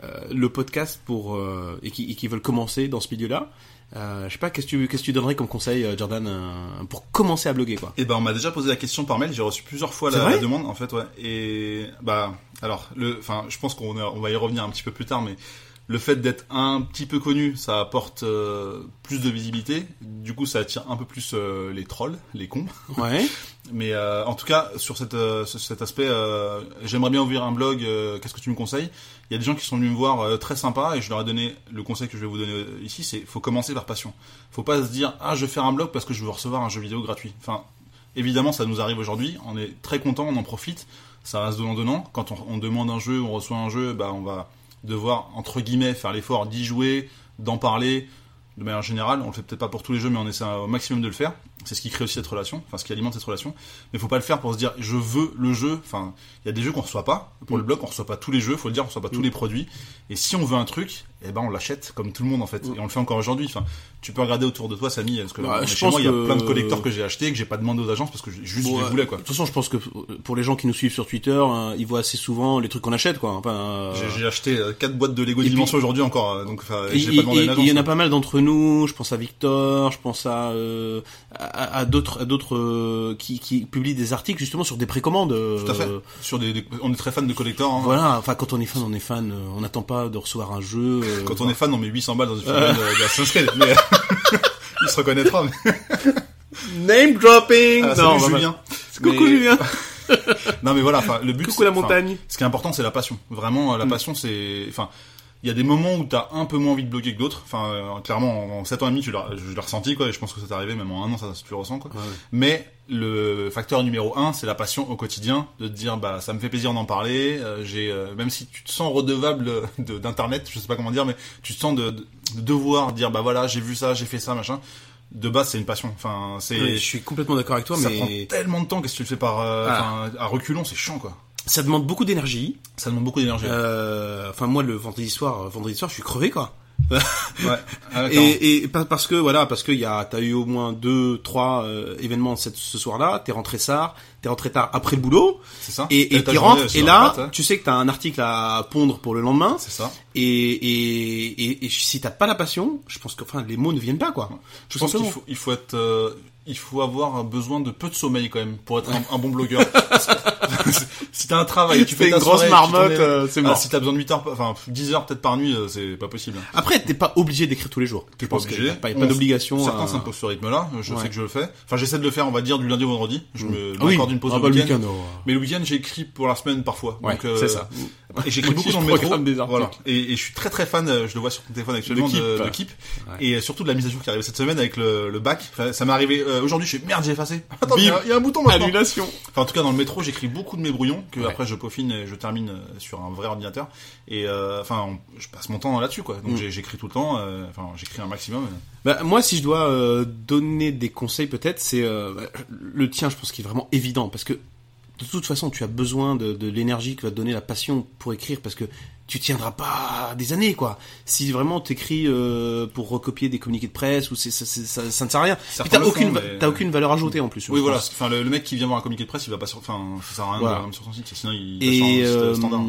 euh, le podcast pour et, qui, et qui veulent commencer dans ce milieu-là. Euh, je sais pas, qu'est-ce que tu qu'est-ce que tu donnerais comme conseil, euh, Jordan, euh, pour commencer à bloguer quoi? Eh ben, on m'a déjà posé la question par mail. J'ai reçu plusieurs fois la, demande, en fait, ouais. Et bah, alors, le, enfin, je pense qu'on on va y revenir un petit peu plus tard, mais le fait d'être un petit peu connu, ça apporte euh, plus de visibilité. Du coup, ça attire un peu plus euh, les trolls, les cons. Ouais. Mais euh, en tout cas, sur cette, sur cet aspect, j'aimerais bien ouvrir un blog. Qu'est-ce que tu me conseilles? Il y a des gens qui sont venus me voir très sympas et je leur ai donné le conseil que je vais vous donner ici, c'est faut commencer par passion. Faut pas se dire ah je vais faire un blog parce que je veux recevoir un jeu vidéo gratuit. Enfin, évidemment, ça nous arrive aujourd'hui. On est très content, on en profite. Ça reste donnant donnant. Quand on, on demande un jeu, on reçoit un jeu, bah on va devoir entre guillemets faire l'effort d'y jouer, d'en parler. De manière générale, on le fait peut-être pas pour tous les jeux, mais on essaie au maximum de le faire. C'est ce qui crée aussi cette relation, enfin ce qui alimente cette relation. Mais faut pas le faire pour se dire je veux le jeu. Enfin, il y a des jeux qu'on reçoit pas. Pour le blog, on reçoit pas tous les jeux. Faut le dire, on reçoit pas tous les produits. Et si on veut un truc, eh ben on l'achète comme tout le monde en fait. Et on le fait encore aujourd'hui. Enfin, tu peux regarder autour de toi, Samy, parce que Bah, je chez pense moi il y a plein de collecteurs que j'ai achetés que j'ai pas demandé aux agences parce que juste Bon, je les voulais quoi. De toute façon, je pense que pour les gens qui nous suivent sur Twitter, euh, ils voient assez souvent les trucs qu'on achète quoi. Enfin, euh, J'ai- acheté euh, quatre boîtes de Lego Et Dimension aujourd'hui encore, euh, donc j'ai pas demandé il y en a pas mal d'entre nous. Je pense à Victor, je pense à euh, à, à d'autres à d'autres euh, qui, qui publient des articles justement sur des précommandes. euh, Tout à fait. Sur des, des- on est très fan de collecteurs. hein. Voilà. Enfin, quand on est fan, on est fan. on n'attend pas de recevoir un jeu. Euh, Quand on est fan, on met 800 balles dans une figurine de, de Assassin's Creed. Mais il se reconnaîtra. Mais... name dropping. Ah, non, salut bah, Julien. bah, Coucou Mais- Julien. Non mais voilà, le but. Coucou la montagne. Ce qui est important, c'est la passion. Vraiment, Mm. la passion, c'est, enfin, il y a des moments où t'as un peu moins envie de bloguer que d'autres. Enfin, euh, clairement, en 7 ans et demi, tu l'as, je l'ai ressenti, quoi, et je pense que ça t'est arrivé, même en un an, ça, tu le ressens, quoi. Ouais, ouais. Mais le facteur numéro un, c'est la passion au quotidien, de te dire, bah, ça me fait plaisir d'en parler. euh, j'ai, euh, même si tu te sens redevable de- d'internet, je sais pas comment dire, mais tu te sens de, de- de devoir dire, bah voilà, j'ai vu ça, j'ai fait ça, machin. De base, c'est une passion. Enfin, c'est, je suis complètement d'accord avec toi, ça mais prend tellement de temps qu'est-ce que tu le fais par, euh, Ah. à reculons, c'est chiant, quoi. Ça demande beaucoup d'énergie. Ça demande beaucoup d'énergie. Euh, Enfin, moi, le vendredi soir, euh, vendredi soir, je suis crevé, quoi. Ouais. Ah. Et, et parce que voilà, parce que y a, t'as eu au moins deux, trois euh, événements cette, ce soir-là. T'es rentré tard, t'es rentré tard après le boulot, c'est ça. et, et journée, rentres. Et là, patte, hein. tu sais que t'as un article à pondre pour le lendemain. c'est ça. Et, et, et, et si t'as pas la passion, je pense que enfin les mots ne viennent pas quoi. Je Tout pense qu'il faut, il faut être, euh, il faut avoir besoin de peu de sommeil quand même pour être un, un bon blogueur. Si t'as un travail, tu fais une grosse soirée, marmotte, euh, c'est Ah, mort. si t'as besoin de 8 heures, enfin 10 heures peut-être par nuit, euh, c'est pas possible. Après, t'es pas obligé d'écrire tous les jours. Je pas obligé. pas, pas d'obligation. Certains à- s'imposent ce rythme-là. Je Ouais. sais que je le fais. Enfin, j'essaie de le faire, on va dire, du lundi au vendredi. Je me mets Ah oui, encore une pause Ah bah le week-end. week-end, oh. Mais le week-end, j'écris pour la semaine parfois. Ouais, Donc, euh, c'est ça. Et j'écris beaucoup dans le métro. des. Voilà. Et, et je suis très très fan, euh, je le vois sur ton téléphone actuellement, De Keep. Et surtout de la mise à jour qui arrive cette semaine avec le, bac. Ça m'est arrivé euh, aujourd'hui, je fais merde, j'ai effacé. Attends, il y, a- il y a un bouton maintenant. Annulation. Enfin, en tout cas, dans le métro, j'écris beaucoup de mes brouillons que Ouais. après je peaufine et je termine euh, sur un vrai ordinateur. Et euh, enfin, on- je passe mon temps là-dessus, quoi. Donc Mm. j'ai- j'écris tout le temps. euh, Enfin, j'écris un maximum. Bah, moi, si je dois euh, donner des conseils, peut-être, c'est euh, bah, le tien. Je pense qu'il est vraiment évident parce que de toute façon, tu as besoin de, de l'énergie que va te donner la passion pour écrire parce que tu tiendras pas des années, quoi. Si vraiment t'écris euh, pour recopier des communiqués de presse ou c'est ça, ça, ça ne sert à rien. Puis t'as aucune, va- mais- t'as aucune valeur ajoutée en plus. Oui, voilà. pense. Enfin, le, le mec qui vient voir un communiqué de presse, il va pas sur. Enfin, ça sert à rien Voilà. de sur son site, sinon il va Et, sur un site euh, standard.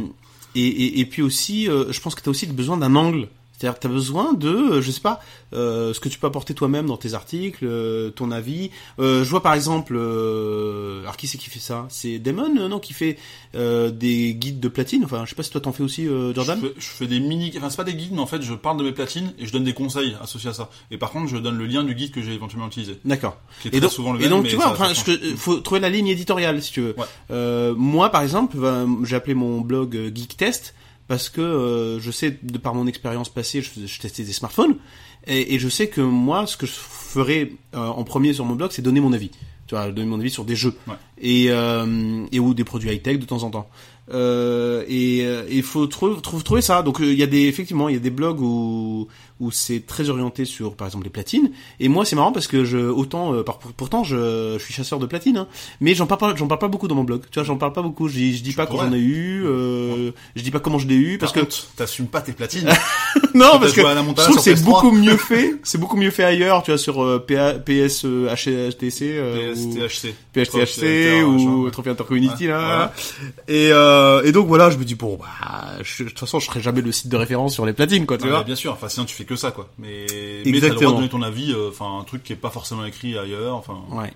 et, et, et puis aussi, euh, je pense que tu as aussi besoin d'un angle. C'est-à-dire que tu as besoin de, euh, je sais pas, euh, ce que tu peux apporter toi-même dans tes articles, euh, ton avis. Euh, je vois par exemple, alors qui c'est qui fait ça? C'est Damon, non, qui fait des guides de platine. Enfin, je sais pas si toi t'en fais aussi, Jordan. Je fais, je fais des mini, enfin c'est pas des guides, mais en fait je parle de mes platines et je donne des conseils associés à ça. Et par contre, je donne le lien du guide que j'ai éventuellement utilisé, D'accord. qui est Et très donc, souvent le et même. donc mais tu vois, enfin, je- faut trouver la ligne éditoriale si tu veux. Ouais. Moi, par exemple, ben, j'ai appelé mon blog Geek Test parce que euh, je sais, de par mon expérience passée, je, testais des smartphones et, et je sais que moi, ce que je ferais euh, en premier sur mon blog, c'est donner mon avis. Tu vois, donner mon avis sur des jeux Ouais. et, euh, et ou des produits high tech de temps en temps. Euh, et il faut trouver, trouver, ça. Donc il y a des effectivement il y a des blogs où où c'est très orienté sur par exemple les platines. Et moi c'est marrant parce que je autant euh, par- pourtant je, je suis chasseur de platines, hein, mais j'en parle pas j'en parle pas beaucoup dans mon blog. Tu vois j'en parle pas beaucoup. Je dis, je dis pas quand pourrais. j'en ai eu. Euh, je dis pas comment je l'ai eu parce Par que t'assumes pas tes platines. non parce que je trouve c'est PS3. beaucoup mieux fait. C'est beaucoup mieux fait ailleurs. Tu vois sur euh, PA, PS euh, HTC euh, ou- PSTHC. PHTHC ou machin. Trophy Hunter Community Ouais, là. Et, euh, et donc voilà, je me dis bon bah de toute façon je serai jamais le site de référence sur les platines quoi, tu vois. bien sûr, enfin sinon tu fais que ça quoi. Mais, mais t'as le droit Exactement. de donner ton avis, euh, enfin un truc qui est pas forcément écrit ailleurs, enfin. Ouais.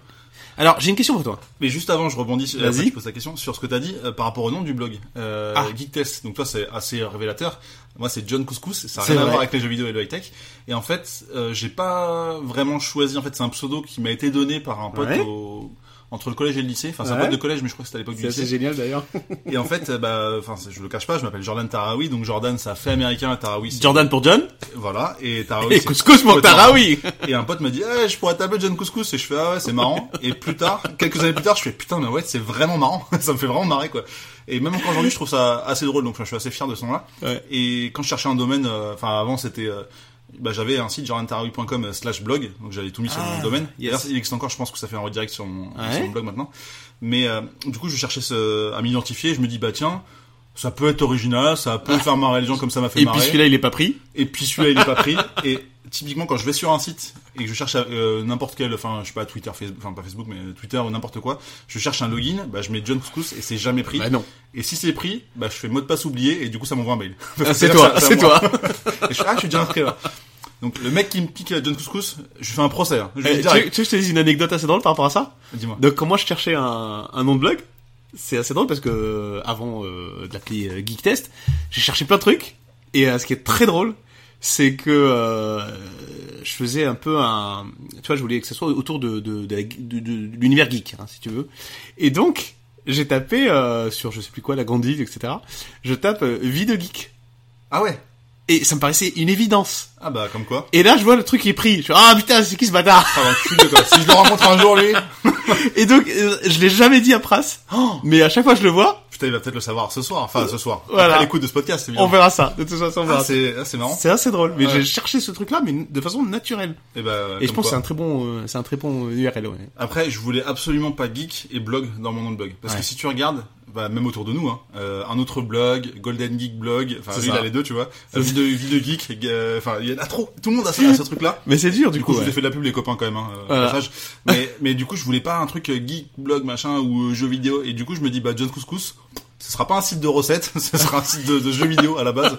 Alors j'ai une question pour toi. Mais juste avant, je rebondis, après, je pose la question sur ce que t'as dit euh, par rapport au nom du blog. Euh, Ah. Geek Test. Donc toi, c'est assez révélateur. Moi, c'est John Couscous. Ça n'a rien à voir avec les jeux vidéo et le high tech. Et en fait, euh, j'ai pas vraiment choisi. En fait, c'est un pseudo qui m'a été donné par un pote Ouais. au- entre le collège et le lycée. Enfin, c'est un Ouais. pote de collège, mais je crois que c'était à l'époque du lycée. génial d'ailleurs. Et en fait, euh, bah, enfin, c'est- je le cache pas, je m'appelle Jordan Tarawi. Donc Jordan, ça fait américain. Tarawi, c'est- Jordan pour John? Voilà. Et Tarawi. et c'est- Couscous mon Ouais, Tarawi. et un pote me dit, eh, je pourrais t'appeler John Couscous. Et je fais, ah ouais, c'est marrant. Et plus tard, quelques années plus tard, je fais, putain, mais ouais, c'est vraiment marrant. ça me fait vraiment marrer, quoi. Et même encore aujourd'hui, je trouve ça assez drôle. Donc, je suis assez fier de ce nom-là. Ouais. Et quand je cherchais un domaine, euh, enfin, avant, c'était, euh, bah, j'avais un site jordantarawi.com euh, slash blog. Donc, j'avais tout mis sur Ah, mon domaine. yes. D'ailleurs, il existe encore, je pense que ça fait un redirect sur mon, sur mon blog maintenant. Mais, euh, du coup, je cherchais ce, à m'identifier. Je me dis, bah, tiens, ça peut être original, ça peut faire marrer les gens comme ça m'a fait Et marrer. puis celui-là il est pas pris. Et puis celui-là, il est pas pris. Et typiquement, quand je vais sur un site et que je cherche euh, n'importe quel, enfin, je sais pas, Twitter, Facebook, enfin pas Facebook, mais Twitter ou n'importe quoi, je cherche un login, bah je mets John Couscous et c'est jamais pris. Bah non. Et si c'est pris, bah je fais mot de passe oublié et du coup ça m'envoie un mail. Ah, c'est toi, c'est toi. Et je fais, ah, je suis déjà inscrit là. Donc le mec qui me pique John Couscous, je fais un procès. hein. Je Eh, dis tu, direct. tu veux que je te dise une anecdote assez drôle par rapport à ça Dis-moi. Donc quand moi je cherchais un, un nom de blog, c'est assez drôle parce que euh, avant euh, de l'appeler euh, Geek Test, j'ai cherché plein de trucs et euh, ce qui est très drôle, c'est que euh, je faisais un peu un, tu vois, je voulais que ce soit autour de de, de, de- de l'univers geek, hein, si tu veux. Et donc j'ai tapé euh, sur je sais plus quoi la grande ville, etc. Je tape euh, vie de geek Ah ouais. Et ça me paraissait une évidence. Ah bah comme quoi. Et là je vois le truc qui est pris. Je fais ah putain c'est qui ce bâtard Ah bah, quoi. Si je le rencontre un jour lui, Et donc euh, je l'ai jamais dit à Pras, mais à chaque fois que je le vois, putain il va peut-être le savoir ce soir. Enfin ce soir. Voilà. Après l'écoute de ce podcast, c'est bien. On verra ça. De toute façon, on verra Ah, ça. c'est ah, c'est marrant. C'est assez drôle. Mais Ouais. j'ai cherché ce truc-là, mais de façon naturelle. Et bah. Et je pense que c'est un très bon, euh, c'est un très bon URL. Ouais. Après, je voulais absolument pas geek et blog dans mon nom de blog. Parce Ouais. que si tu regardes, bah, même autour de nous, hein, euh, un autre blog, Golden Geek Blog, enfin, lui, il ça. a les deux, tu vois. Euh, vie, de, vie de geek, euh, enfin, il y en a trop. Tout le monde a ce, a ce truc-là. Mais c'est dur du, Du coup, coup. je vous ai fait de la pub, les copains, quand même, hein, euh, Voilà. Mais, mais du coup, je voulais pas un truc geek, blog, machin, ou jeux vidéo. Et du coup, je me dis, bah, John Couscous, ce sera pas un site de recettes, ce sera un site de, de jeux vidéo à la base.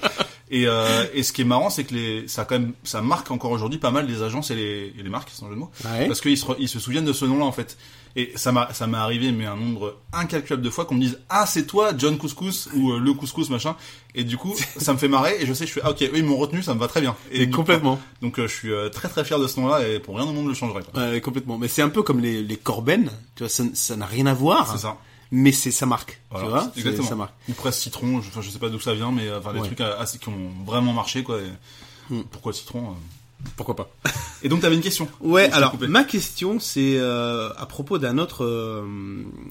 Et, euh, et ce qui est marrant, c'est que les, ça quand même, ça marque encore aujourd'hui pas mal les agences et les, et les marques, sans jeu de mots, Ouais. parce qu'ils se, ils se souviennent de ce nom-là en fait. Et ça m'a, ça m'est arrivé mais un nombre incalculable de fois qu'on me dise ah c'est toi John Couscous ou euh, le Couscous machin. Et du coup ça me fait marrer et je sais je fais ah ok eux ils m'ont retenu ça me va très bien. Et coup, complètement. donc euh, je suis euh, très très fier de ce nom-là et pour rien au monde je le changerai. Ouais, complètement. Mais c'est un peu comme les, les Corben. Tu vois, ça ça n'a rien à voir. C'est ça. Mais c'est ça marque. Voilà, tu vois, exactement. ça marque. Ou presse citron, je, enfin, je sais pas d'où ça vient, mais enfin des Ouais. trucs assez qui ont vraiment marché quoi. et Hmm. Pourquoi citron euh. Pourquoi pas Et donc t'avais une question. Ouais, alors ma question c'est euh, à propos d'un autre euh,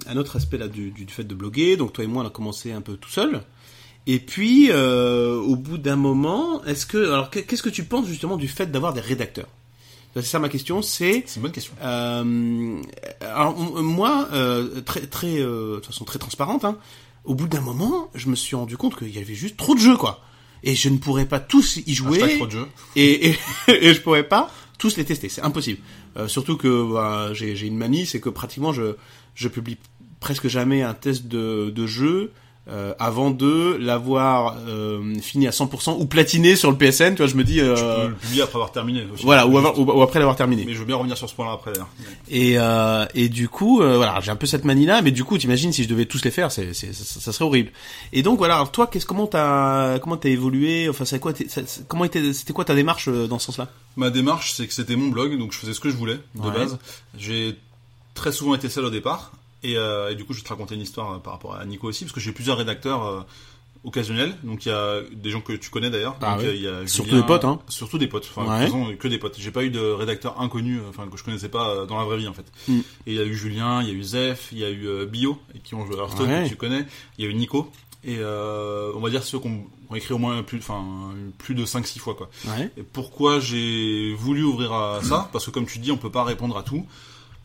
un autre aspect là du, du, fait de bloguer. Donc toi et moi on a commencé un peu tout seul. Et puis euh, au bout d'un moment, est-ce que alors qu'est- qu'est-ce que tu penses justement du fait d'avoir des rédacteurs? C'est ça ma question. C'est C'est une bonne question. euh, alors m- moi euh, très très euh, de façon très transparente. Hein, au bout d'un moment, je me suis rendu compte qu'il y avait juste trop de jeux quoi. Et je ne pourrais pas tous y jouer trop de jeux. et, et, et je pourrais pas tous les tester, c'est impossible. Euh, surtout que bah, j'ai j'ai une manie, c'est que pratiquement je je publie presque jamais un test de, de jeu euh, avant de l'avoir euh, fini à 100% ou platiné sur le PSN. Tu vois, je me dis Tu euh, peux le publier après avoir terminé aussi. voilà ou, avoir- ou- ou après l'avoir terminé. Mais je veux bien revenir sur ce point-là après d'ailleurs. Et euh, et du coup, euh, voilà, j'ai un peu cette manie là, mais du coup, t'imagines si je devais tous les faire, c'est c'est ça, ça serait horrible. Et donc voilà, alors toi, qu'est-ce comment t'as comment t'as évolué Enfin, c'est quoi t'es- ça- c'est- Comment était c'était quoi ta démarche euh, dans ce sens-là? Ma démarche, c'est que c'était mon blog, donc je faisais ce que je voulais de Ouais. base. J'ai très souvent été seul au départ, et, euh, et du coup, je vais te raconter une histoire euh, par rapport à Nico aussi, parce que j'ai plusieurs rédacteurs euh, occasionnels. Donc il y a des gens que tu connais d'ailleurs. Ah donc ouais. il y a Surtout des potes, hein. Surtout des potes. Enfin, Ouais. que des potes. J'ai pas eu de rédacteur inconnu, enfin que je connaissais pas dans la vraie vie en fait. Mm. Et il y a eu Julien, il y a eu Zef, il y a eu Bio, et qui ont joué à Hearthstone, Ouais. que tu connais. Il y a eu Nico. Et euh, on va dire ceux qui ont ont écrit au moins plus, enfin, plus de 5-6 fois quoi. Ouais. Et pourquoi j'ai voulu ouvrir à ça? Parce que comme tu dis, on peut pas répondre à tout.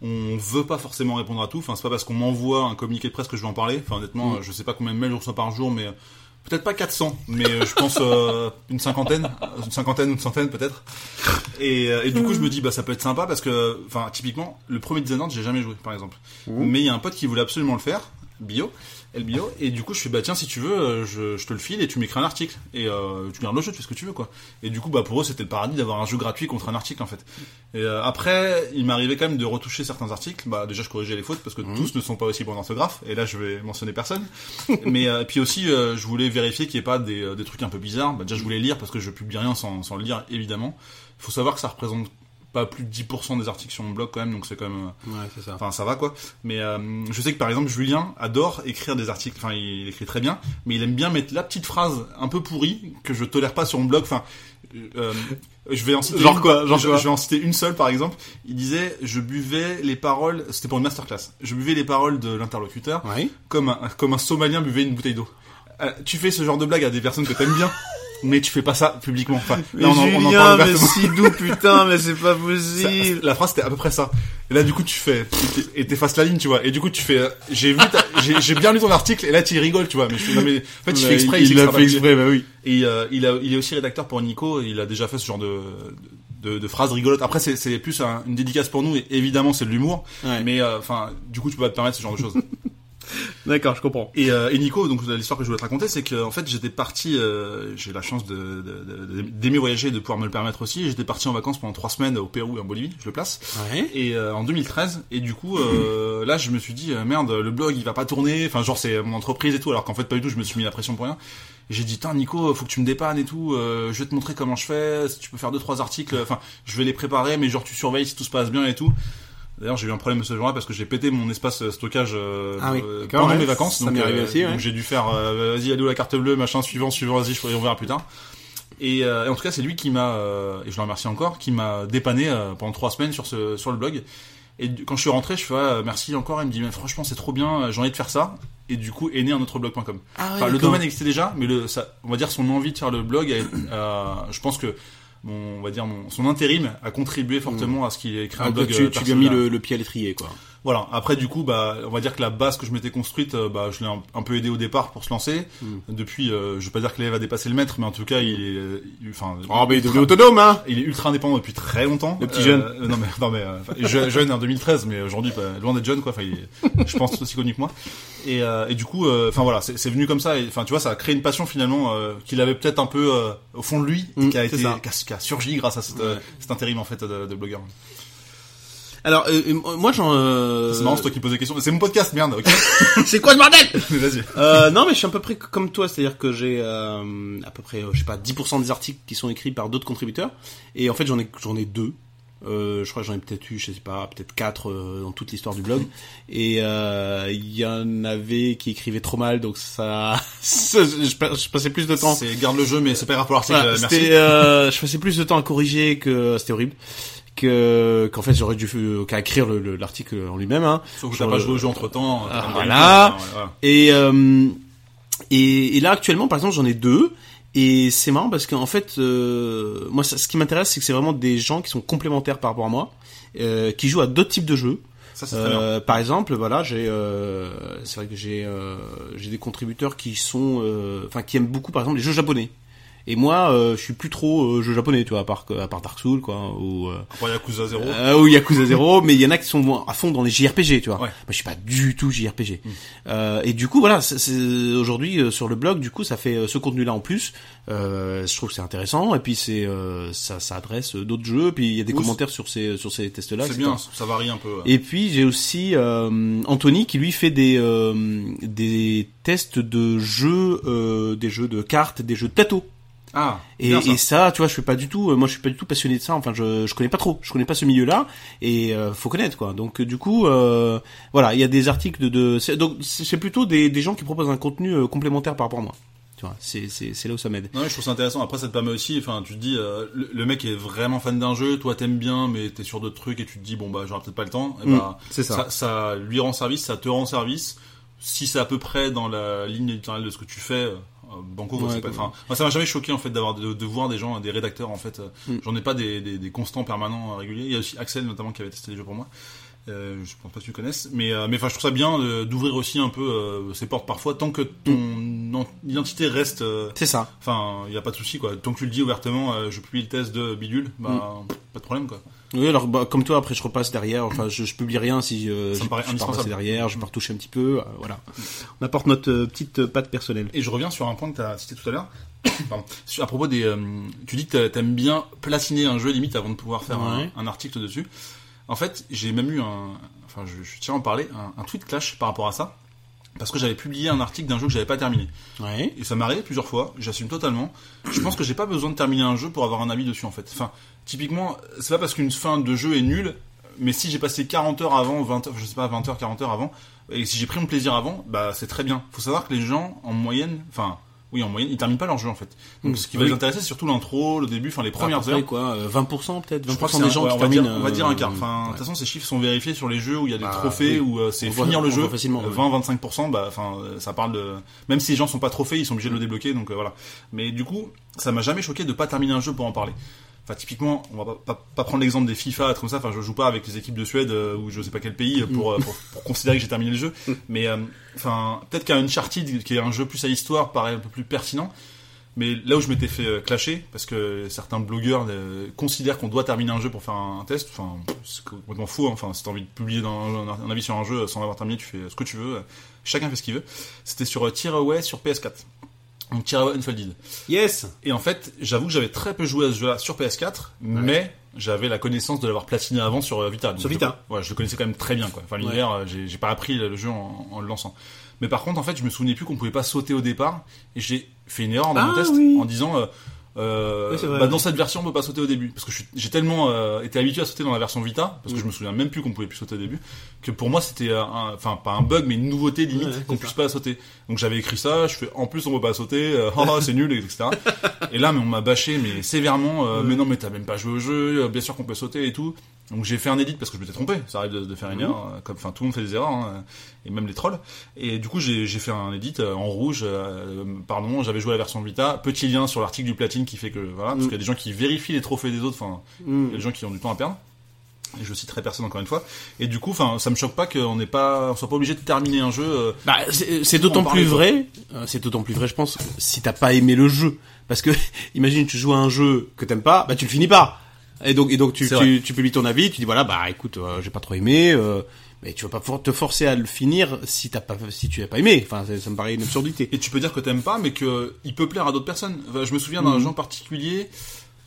On veut pas forcément répondre à tout. Enfin, c'est pas parce qu'on m'envoie un communiqué de presse que je vais en parler. Enfin, honnêtement, Mm. je sais pas combien de mails je reçois par jour, mais euh, peut-être pas 400, mais euh, je pense euh, une cinquantaine, une cinquantaine ou une centaine peut-être. Et, et du coup, je me dis, bah, ça peut être sympa parce que, enfin, typiquement, le premier Dishonored, j'ai jamais joué, par exemple. Mais il y a un pote qui voulait absolument le faire, Bio, El Bio, et du coup, je fais, bah, tiens, si tu veux, euh, je, je te le file et tu m'écris un article. Et euh, tu gardes le jeu, tu fais ce que tu veux, quoi. Et du coup, bah, pour eux, c'était le paradis d'avoir un jeu gratuit contre un article, en fait. Et euh, après, il m'arrivait quand même de retoucher certains articles. Bah, déjà, je corrigeais les fautes parce que tous ne sont pas aussi bons orthographe. Et là, je vais mentionner personne. Mais euh, puis aussi, je voulais vérifier qu'il n'y ait pas des, des trucs un peu bizarres. Bah, déjà, je voulais lire parce que je publie rien sans, sans le lire, évidemment. Il faut savoir que ça représente pas plus de 10% des articles sur mon blog quand même, donc c'est quand même... euh, Ouais, c'est ça. Enfin, ça va quoi. Mais euh, je sais que par exemple, Julien adore écrire des articles. Enfin, il écrit très bien, mais il aime bien mettre la petite phrase un peu pourrie que je tolère pas sur mon blog. Enfin, euh, je vais en citer. Genre une- quoi Genre je, quoi je vais en citer une seule par exemple. Il disait, je buvais les paroles. C'était pour une masterclass. Je buvais les paroles de l'interlocuteur comme un comme un Somalien buvait une bouteille d'eau. Euh, tu fais ce genre de blague à des personnes que t'aimes bien, mais tu fais pas ça publiquement. Enfin, là, on, en- on en parle ouvertement. si doux, putain, mais c'est pas Ça- possible. la phrase c'était à peu près ça. Et là du coup tu fais et t'effaces la ligne tu vois. Et du coup tu fais euh, j'ai vu j'ai bien lu ton article et là tu rigoles tu vois. Mais, je fais, non, mais en fait il fait exprès. il que l'a fait exprès, bah oui. Et euh, il a il est aussi rédacteur pour Nico. Il a déjà fait ce genre de de, de phrases rigolotes. Après c'est plus un- une dédicace pour nous et évidemment c'est de l'humour. Ouais. Mais euh, enfin du coup tu peux pas te permettre ce genre de choses. D'accord, je comprends. Et, euh, et Nico, donc l'histoire que je voulais te raconter, c'est que en fait j'étais parti, euh, j'ai la chance de, de- de- d'aimer voyager et de pouvoir me le permettre aussi. J'étais parti en vacances pendant trois semaines au Pérou et en Bolivie, je le place. Ouais. Et euh, en 2013, et du coup euh, là je me suis dit merde, le blog il va pas tourner. Enfin genre c'est mon entreprise et tout, alors qu'en fait pas du tout. Je me suis mis la pression pour rien. Et j'ai dit tiens Nico, faut que tu me dépannes et tout. euh, je vais te montrer comment je fais. Si tu peux faire deux trois articles. Enfin je vais les préparer, mais genre tu surveilles si tout se passe bien et tout. D'ailleurs, j'ai eu un problème ce jour-là parce que j'ai pété mon espace euh, stockage euh, Ah oui, euh, pendant ouais. mes vacances. Ça donc, m'est arrivé euh, ouais. donc j'ai dû faire, euh, vas-y, allô la carte bleue, machin, suivant, suivant, vas-y, on verra plus tard. Et, et en tout cas, c'est lui qui m'a, et je le remercie encore, qui m'a dépanné pendant trois semaines sur ce sur le blog. Et quand je suis rentré, je fais ah, merci encore. Il me dit mais franchement c'est trop bien, j'ai envie de faire ça. Et du coup est né un autre blog.com. Ah Enfin, le domaine existait déjà, mais le, ça, on va dire son envie de faire le blog, je pense que mon, on va dire mon, son intérim a contribué fortement à ce qu'il ait créé un Ah, blog. tu, euh, tu lui as mis le, le pied à l'étrier, quoi. Voilà. Après, du coup, bah, on va dire que la base que je m'étais construite, euh, bah, je l'ai un, un peu aidé au départ pour se lancer. Hmm. Depuis, euh, je vais pas dire que l'élève a dépassé le maître, mais en tout cas, il est, euh, enfin, Oh, mais il est devenu autonome, hein il est ultra indépendant depuis très longtemps. Le petit jeune. euh, non mais, non mais, euh, jeune en 2013, mais aujourd'hui, bah, loin d'être jeune, quoi. Enfin, il est, je pense aussi connu que moi. Et, euh, et du coup, euh, enfin voilà, c'est venu comme ça. Et enfin, tu vois, ça a créé une passion finalement euh, qu'il avait peut-être un peu euh, au fond de lui, Mm, qui a été, qui a, qui a surgi grâce à cette, Ouais. cet intérim en fait de, de blogueur. Alors, euh, euh, moi, j'en... euh, C'est marrant, c'est toi qui poses des questions. C'est mon podcast, merde. Ok. c'est quoi ce bordel Vas-y. Euh, non, mais je suis à peu près comme toi, c'est-à-dire que j'ai euh, à peu près, euh, je sais pas, 10% des articles qui sont écrits par d'autres contributeurs, et en fait j'en ai j'en ai deux. Euh, je crois que j'en ai peut-être eu, je sais pas, peut-être quatre dans toute l'histoire du blog. Et euh, il y en avait qui écrivaient trop mal, donc ça, je, pa- je passais plus de temps. C'est garde le jeu, mais c'est pas grave pour l'article. Voilà, merci. je passais plus de temps à corriger que c'était horrible, que qu'en fait j'aurais dû euh, qu'à écrire le- le- l'article en lui-même. Hein. Sauf que t'as pas le- joué au jeu entre temps. Ah, voilà. Et, euh, et, et là actuellement, par exemple, j'en ai deux. Et c'est marrant parce qu'en fait, euh, moi, ça- ce qui m'intéresse, c'est que c'est vraiment des gens qui sont complémentaires par rapport à moi, euh, qui jouent à d'autres types de jeux. Ça. Euh, par exemple, voilà, j'ai, euh, c'est vrai que j'ai, euh, j'ai des contributeurs qui sont, euh, enfin, qui aiment beaucoup, par exemple, les jeux japonais. Et moi, euh, je suis plus trop euh, jeu japonais, tu vois, à part, à part Dark Souls, quoi, ou euh, Pour Yakuza 0. euh, ou Yakuza 0, mais il y en a qui sont à fond dans les JRPG, tu vois. Ouais. Moi, je suis pas du tout JRPG. Euh, et du coup, voilà, aujourd'hui euh, sur le blog, du coup, ça fait euh, ce contenu-là en plus. Euh, je trouve que c'est intéressant. Et puis c'est euh, ça, ça adresse d'autres jeux. Puis il y a des commentaires sur ces sur ces tests-là. C'est bien, ça varie un peu. ouais. Et puis j'ai aussi euh, Anthony qui lui fait des euh, des tests de jeux, euh, des jeux de cartes, des jeux de plateau. Ah, Et, ça. et ça, tu vois, je suis pas du tout, euh, moi je suis pas du tout passionné de ça. Enfin, je je connais pas trop, je connais pas ce milieu-là et euh, faut connaître quoi. Donc euh, du coup, euh, voilà, il y a des articles de, de c'est- donc c'est plutôt des des gens qui proposent un contenu euh, complémentaire par rapport à moi. Tu vois, c'est c'est c'est là où ça m'aide. Non, je trouve ça intéressant. Après, ça te permet aussi, enfin, tu te dis, euh, le, le mec est vraiment fan d'un jeu, toi t'aimes bien, mais t'es sur d'autres trucs et tu te dis, bon bah, j'aurai peut-être pas le temps. Et Mm, bah, c'est ça. ça. ça lui rend service, ça te rend service. Si c'est à peu près dans la ligne éditoriale de ce que tu fais, banco, Ouais, pas, quoi. enfin, moi, ça m'a jamais choqué en fait d'avoir de, de voir des gens, des rédacteurs en fait. euh, Mm. J'en ai pas des, des, des constants permanents euh, réguliers. Il y a aussi Axel notamment qui avait testé des jeux pour moi. Euh, je pense pas que tu connaisses, mais euh, mais enfin je trouve ça bien d'ouvrir aussi un peu euh, ses portes parfois tant que ton en- identité reste euh, C'est ça. Enfin, il y a pas de souci quoi. Tant que tu le dis ouvertement, euh, je publie le test de bidule, bah pas de problème quoi. Oui, alors bah, comme toi, après je repasse derrière. Enfin, je, je publie rien si euh, Ça me je, paraît je pars passer derrière, je pars toucher un petit peu. euh, voilà, on apporte notre euh, petite euh, patte personnelle. Et je reviens sur un point que tu as cité tout à l'heure. À propos des, euh, tu dis que t'a- t'aimes bien platiner un jeu limite avant de pouvoir faire Ouais. un, un article dessus. En fait, j'ai même eu un, enfin, je, je tiens à en parler, un, un tweet clash par rapport à ça, parce que j'avais publié un article d'un jeu que j'avais pas terminé. Ouais. Et ça m'est arrivé plusieurs fois, j'assume totalement. Je pense que j'ai pas besoin de terminer un jeu pour avoir un avis dessus en fait. Enfin, typiquement, c'est pas parce qu'une fin de jeu est nulle, mais si j'ai passé 40 heures avant, 20 heures, je sais pas, 20 heures, 40 heures avant, et si j'ai pris mon plaisir avant, bah c'est très bien. Faut savoir que les gens, en moyenne, enfin, oui, en moyenne, ils terminent pas leur jeu en fait. Donc Mm. ce qui va Oui. les intéresser, c'est surtout l'intro, le début, enfin les premières heures. quoi, euh, 20% peut-être, Je crois 20% que des gens un- ouais, qui on va dire, terminent. on va dire un euh, quart. Enfin, de ouais. toute façon, ces chiffres sont vérifiés sur les jeux où il y a des Bah, trophées, oui. où euh, c'est finir le jeu. facilement, euh, ouais. 20-25%, bah, enfin, euh, ça parle de, même si les gens sont pas trophées, ils sont obligés de le débloquer, donc euh, voilà. Mais du coup, ça m'a jamais choqué de pas terminer un jeu pour en parler. Enfin, typiquement, on va pas, pas, pas prendre l'exemple des FIFA, comme ça. Enfin, je joue pas avec les équipes de Suède euh, ou je sais pas quel pays euh, pour, euh, pour, pour considérer que j'ai terminé le jeu. Mais euh, enfin, peut-être qu'un Uncharted, qui est un jeu plus à histoire, paraît un peu plus pertinent. Mais là où je m'étais fait clasher, parce que certains blogueurs considèrent qu'on doit terminer un jeu pour faire un, test, enfin, c'est complètement faux. hein. Enfin, si t'as envie de publier dans un, un avis sur un jeu sans l'avoir terminé, tu fais ce que tu veux. Chacun fait ce qu'il veut. C'était sur euh, Tearaway sur PS4. Donc Tearaway Unfolded. Yes. Et en fait, j'avoue que j'avais très peu joué à ce jeu-là sur PS4, mais j'avais la connaissance de l'avoir platiné avant sur euh, Vita. Donc Sur je- Vita. Ouais, je le connaissais quand même très bien, quoi. Enfin, l'univers, euh, j'ai pas appris le jeu en, en le lançant. Mais par contre, en fait, je me souvenais plus qu'on pouvait pas sauter au départ, et j'ai fait une erreur dans mon Ah, test oui. en disant, euh, euh, Oui, c'est vrai, bah, oui. dans cette version, on peut pas sauter au début, parce que j'ai tellement euh, été habitué à sauter dans la version Vita, parce que Mm. je me souviens même plus qu'on pouvait plus sauter au début, que pour moi c'était, enfin pas un bug, mais une nouveauté limite qu'on puisse pas sauter. Donc j'avais écrit ça, je fais en plus on peut pas sauter, euh, oh, c'est nul, etc. Et là, mais on m'a bâché, mais sévèrement. euh. Mais non, mais t'as même pas joué au jeu. euh, Bien sûr qu'on peut sauter et tout. Donc j'ai fait un edit parce que je m'étais trompé. Ça arrive de, de faire une Mhm. erreur. euh, Comme, enfin, tout le monde fait des erreurs, hein, et même les trolls. Et du coup, j'ai fait un edit euh, en rouge. euh, pardon, j'avais joué la version Vita. Petit lien sur l'article du platine qui fait que voilà, parce Mhm. qu'il y a des gens qui vérifient les trophées des autres. Enfin, il y a des gens qui ont du temps à perdre. et je citerai personne encore une fois. Et du coup, enfin, ça me choque pas qu'on n'est pas, on soit pas obligé de terminer un jeu. euh, Bah, c'est d'autant plus vrai, euh, c'est d'autant plus vrai, je pense, si t'as pas aimé le jeu. Parce que, imagine, tu joues à un jeu que t'aimes pas, bah tu le finis pas. Et donc, et donc tu, tu, tu publies ton avis, tu dis voilà, bah écoute, euh, j'ai pas trop aimé, euh, mais tu vas pas for- te forcer à le finir si t'as pas, si tu as pas aimé. Enfin, ça, ça me paraît une absurdité. Et tu peux dire que t'aimes pas, mais que il peut plaire à d'autres personnes. Enfin, je me souviens d'un jeu en particulier.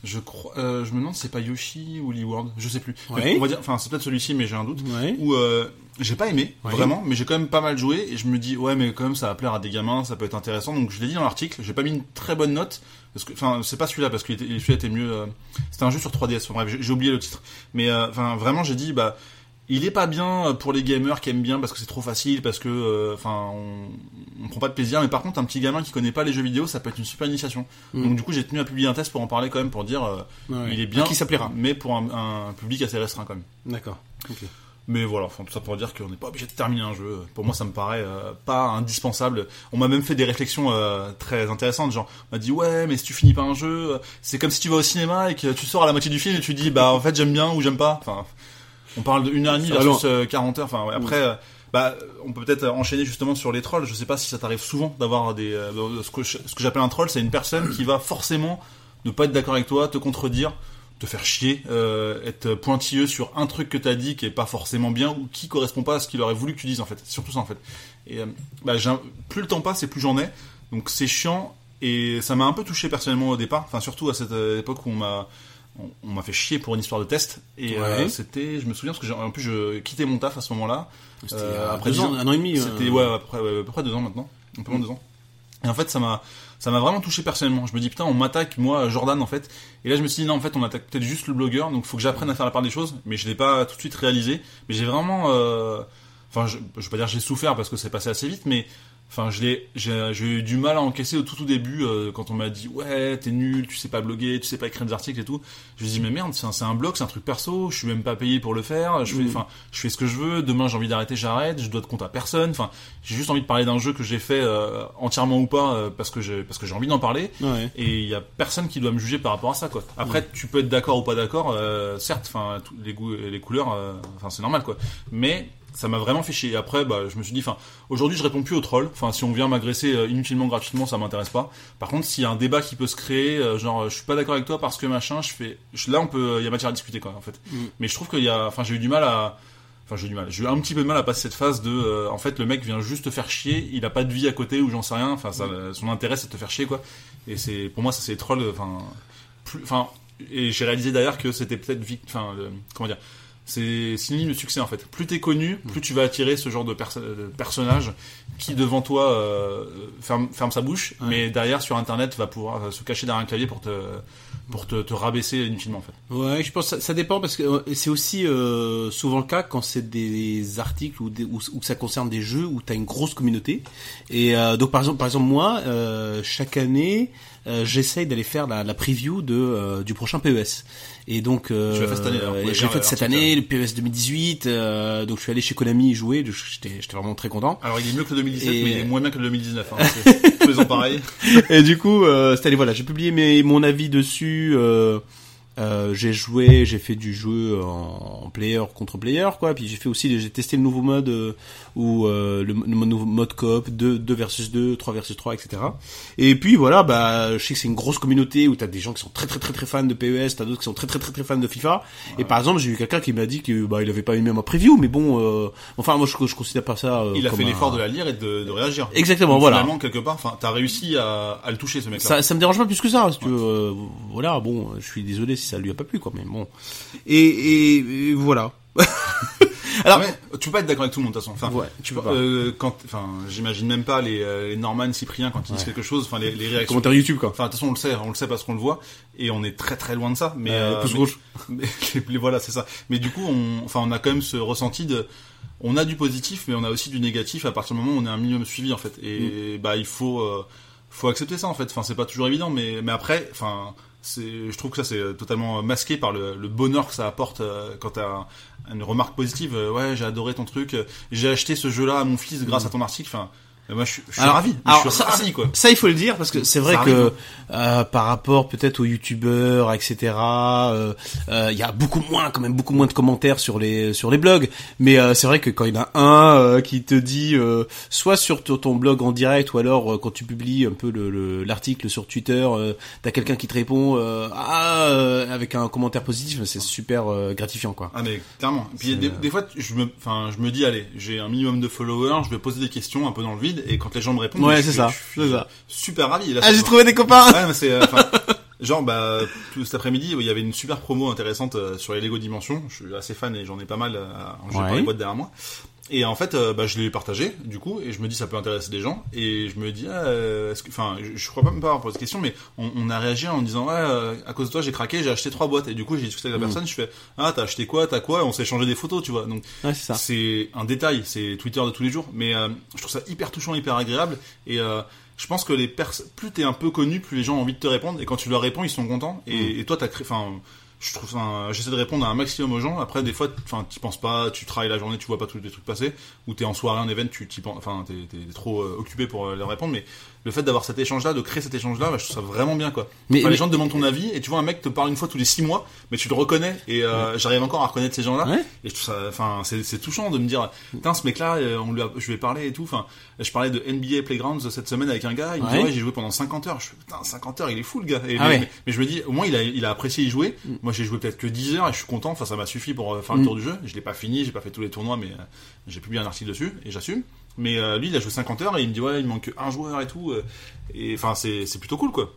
Je crois, euh, je me demande c'est pas Yoshi ou Lee World, je sais plus. Ouais. On va dire, enfin c'est peut-être celui-ci, mais j'ai un doute. Ouais. Où euh, j'ai pas aimé Ouais. vraiment, mais j'ai quand même pas mal joué et je me dis ouais mais quand même ça va plaire à des gamins, ça peut être intéressant. Donc je l'ai dit dans l'article, j'ai pas mis une très bonne note parce que enfin c'est pas celui-là parce que celui-là était mieux. euh, C'était un jeu sur 3DS. Enfin, bref, j'ai- j'ai oublié le titre. Mais euh, enfin vraiment j'ai dit bah il est pas bien pour les gamers qui aiment bien parce que c'est trop facile, parce que euh, enfin on, on prend pas de plaisir. Mais par contre, un petit gamin qui connaît pas les jeux vidéo, ça peut être une super initiation. Mm. Donc du coup, j'ai tenu à publier un test pour en parler quand même pour dire euh, Ouais. il est bien, qui ça plaira mais pour un, un public assez restreint quand même. D'accord. Mais voilà, enfin tout ça pour dire qu'on n'est pas obligé de terminer un jeu. Pour moi, ça me paraît euh, pas indispensable. On m'a même fait des réflexions euh, très intéressantes, genre on m'a dit ouais, mais si tu finis pas un jeu, euh, c'est comme si tu vas au cinéma et que tu sors à la moitié du film et tu dis bah en fait j'aime bien ou j'aime pas. Enfin, on parle 1 heure et demie va versus euh, 40 heures. Enfin ouais, après. Mm. euh, bah, on peut peut-être enchaîner justement sur les trolls. Je sais pas si ça t'arrive souvent d'avoir des euh, ce que je- ce que j'appelle un troll, c'est une personne qui va forcément ne pas être d'accord avec toi, te contredire, te faire chier, euh, être pointilleux sur un truc que t'as dit qui est pas forcément bien ou qui correspond pas à ce qu'il aurait voulu que tu dises en fait. C'est surtout ça en fait. Et euh, bah, j'ai un- plus le temps passe et plus j'en ai. Donc c'est chiant et ça m'a un peu touché personnellement au départ. Enfin surtout à cette euh, époque où on m'a on, on m'a fait chier pour une histoire de test et euh, c'était je me souviens parce que j'ai- en plus je quittais mon taf à ce moment-là. C'était Euh, après deux ans, un an et demi. C'était euh, ouais après ouais, à peu près deux ans maintenant, un peu moins de deux ans. Et en fait ça m'a ça m'a vraiment touché personnellement. Je me dis putain on m'attaque moi Jordan en fait. Et là je me suis dit non en fait on attaque peut-être juste le blogueur donc faut que j'apprenne à faire la part des choses. Mais je l'ai pas tout de suite réalisé. Mais j'ai vraiment euh, enfin je, je vais pas dire j'ai souffert parce que c'est passé assez vite mais Enfin, je l'ai, j'ai, j'ai eu du mal à encaisser au tout tout début euh, quand on m'a dit ouais t'es nul, tu sais pas bloguer, tu sais pas écrire des articles et tout. Je me dis mais merde, c'est un, c'est un blog, c'est un truc perso, je suis même pas payé pour le faire. Je fais, Mhm. enfin, je fais ce que je veux. Demain j'ai envie d'arrêter, j'arrête. Je dois de compte à personne. Enfin, j'ai juste envie de parler d'un jeu que j'ai fait euh, entièrement ou pas euh, parce que j'ai parce que j'ai envie d'en parler. Ouais. Et il y a personne qui doit me juger par rapport à ça quoi. Après tu peux être d'accord ou pas d'accord, euh, certes, enfin les goûts et les couleurs, euh, enfin c'est normal quoi. Mais ça m'a vraiment fait chier. Et après bah je me suis dit enfin aujourd'hui je réponds plus aux trolls. Enfin si on vient m'agresser euh, inutilement gratuitement ça m'intéresse pas. Par contre s'il y a un débat qui peut se créer, euh, genre euh, je suis pas d'accord avec toi parce que machin, je fais je- là on peut il y a matière à discuter quoi en fait. Mm. Mais je trouve qu'il y a enfin j'ai eu du mal à Enfin, j'ai eu du mal. J'ai eu un petit peu de mal à passer cette phase de, euh, en fait, le mec vient juste te faire chier. Il a pas de vie à côté ou j'en sais rien. Enfin, ça, son intérêt c'est de te faire chier, quoi. Et c'est, pour moi, ça c'est les trolls. Enfin, plus, enfin, et j'ai réalisé d'ailleurs que c'était peut-être, enfin, comment dire, c'est synonyme de succès en fait. Plus t'es connu, plus tu vas attirer ce genre de, perso- de personnage qui devant toi euh, ferme, ferme sa bouche, Ouais. mais derrière sur internet va pouvoir euh, se cacher derrière un clavier pour te, pour te, te rabaisser inutilement en fait. Ouais, je pense que ça, ça dépend parce que euh, c'est aussi euh, souvent le cas quand c'est des articles ou, des, ou, ou que ça concerne des jeux où tu as une grosse communauté. Et euh, donc par exemple, par exemple moi, euh, chaque année, euh, j'essaye d'aller faire la, la preview de euh, du prochain PES. Et donc euh, j'ai fait cette année le PES 2018. euh, donc je suis allé chez Konami y jouer. J'étais j'étais vraiment très content. Alors il est mieux que le 2017, Et- mais il est moins bien que le 2019. Hein, c'est pareil. Et du coup, euh, cette année, voilà, j'ai publié mes, mon avis dessus. Euh, euh, j'ai joué, j'ai fait du jeu en, en player contre player, quoi. Puis j'ai fait aussi, j'ai testé le nouveau mode euh, ou euh, le, le mode coop 2, 2 versus 2, 3 versus 3, etc. Et puis voilà, bah, je sais que c'est une grosse communauté où t'as des gens qui sont très très très très fans de PES, t'as d'autres qui sont très très très très fans de FIFA. Et par exemple, j'ai eu quelqu'un qui m'a dit que bah il avait pas aimé ma preview, mais bon, euh, enfin moi je, je considère pas ça. euh, Il a comme fait un- l'effort de la lire et de, de réagir. Exactement, Donc, voilà. Finalement, quelque part, enfin, t'as réussi à, à le toucher, ce mec-là. Ça, ça me dérange pas plus que ça. Si tu veux, euh, voilà, bon, je suis désolé si ça lui a pas plu, quoi, mais bon. Et, et, et voilà. Alors, tu peux pas être d'accord avec tout le monde, de toute façon. Enfin, Ouais, tu peux pas. euh, quand, enfin, j'imagine même pas les, euh, les Norman, Cyprien quand ils disent quelque chose, enfin, les, les réactions. commentaire YouTube, quoi. Enfin, de toute façon, on le sait, on le sait parce qu'on le voit, et on est très très loin de ça. Mais, Euh, euh, pouce mais- voilà, c'est ça. Mais du coup, on, enfin, on a quand même ce ressenti de, on a du positif, mais on a aussi du négatif à partir du moment où on est un minimum suivi, en fait. Et, Mm. bah, il faut, euh, faut accepter ça, en fait. Enfin, c'est pas toujours évident, mais, mais après, enfin, c'est, je trouve que ça c'est totalement masqué par le, le bonheur que ça apporte euh, quand t'as une remarque positive. euh, ouais, j'ai adoré ton truc. euh, J'ai acheté ce jeu-là à mon fils grâce Mm. à ton article. Enfin, moi, je suis, je suis Alors- ravi. alors, je suis ça- ravi, quoi. Ça, il faut le dire parce que c'est vrai Ça que arrive. euh, par rapport peut-être aux youtubeurs, etc. euh, euh, Il y a beaucoup moins, quand même beaucoup moins de commentaires sur les sur les blogs. Mais euh, c'est vrai que quand il y en a un euh, qui te dit, euh, soit sur ton blog en direct ou alors euh, quand tu publies un peu le- le- l'article sur Twitter, euh, t'as quelqu'un qui te répond euh, ah euh, avec un commentaire positif, c'est super euh, gratifiant quoi. Ah mais clairement. Et puis des, euh, des fois, je me, enfin, je me dis, allez, j'ai un minimum de followers, je vais poser des questions un peu dans le vide, et quand les gens me répondent, Ouais, c'est ça, c'est super ravi. Là, Ah j'ai trouvé des copains. Ouais, mais c'est, euh, genre, bah, tout cet après-midi, il y avait une super promo intéressante euh, sur les Lego Dimensions. Je suis assez fan et j'en ai pas mal, euh, j'ai Ouais. pas les boîtes derrière moi. Et en fait, euh, bah, je l'ai partagé, du coup, et je me dis ça peut intéresser des gens. Et je me dis, ah, euh, est-ce que, enfin, je, je crois pas même pas avoir posé cette question, mais on, on a réagi en disant, ouais, euh, à cause de toi, j'ai craqué, j'ai acheté trois boîtes. Et du coup, j'ai discuté avec la Mm. personne, je fais, ah, t'as acheté quoi, t'as quoi, et on s'est échangé des photos, tu vois. Donc, Ouais, c'est un détail, c'est Twitter de tous les jours, mais euh, je trouve ça hyper touchant, hyper agréable. Et euh, je pense que les pers plus t'es un peu connu, plus les gens ont envie de te répondre. Et quand tu leur réponds, ils sont contents. Et, et toi, t'as créé, enfin, je trouve, ça- j'essaie de répondre à un maximum aux gens. Après, des fois, enfin, t'y penses pas, tu travailles la journée, tu vois pas tous les trucs passer, ou t'es en soirée, en event, tu t'y penses, enfin, t'es, t'es trop euh, occupé pour euh, leur répondre. Mais le fait d'avoir cet échange-là, de créer cet échange-là, bah, je trouve ça vraiment bien, quoi. Mais- Enfin, mais- les gens te demandent ton avis, et tu vois un mec te parle une fois tous les six mois, mais tu le reconnais. Et euh, j'arrive encore à reconnaître ces gens-là. Ouais. Et je trouve ça, enfin, c'est, touchant de me dire, putain, ce mec-là, euh, on lui a, je lui ai parlé et tout. Enfin, je parlais de NBA Playgrounds cette semaine avec un gars. Il me dit, Ouais. j'ai joué pendant 50 heures. Je fais, putain, 50 heures, il est fou, le gars. Et, Ah mais, ouais. mais, mais je me dis, au moins, il a, il a apprécié y jouer. Moi, j'ai joué peut-être que 10 heures et je suis content. Enfin, ça m'a suffi pour euh, faire le Mm. tour du jeu. Je l'ai pas fini, j'ai pas fait tous les tournois, mais euh, j'ai publié un article dessus et j'assume. Mais euh, lui, il a joué 50 heures et il me dit, ouais, il manque un joueur et tout. euh, et enfin, c'est, c'est plutôt cool, quoi.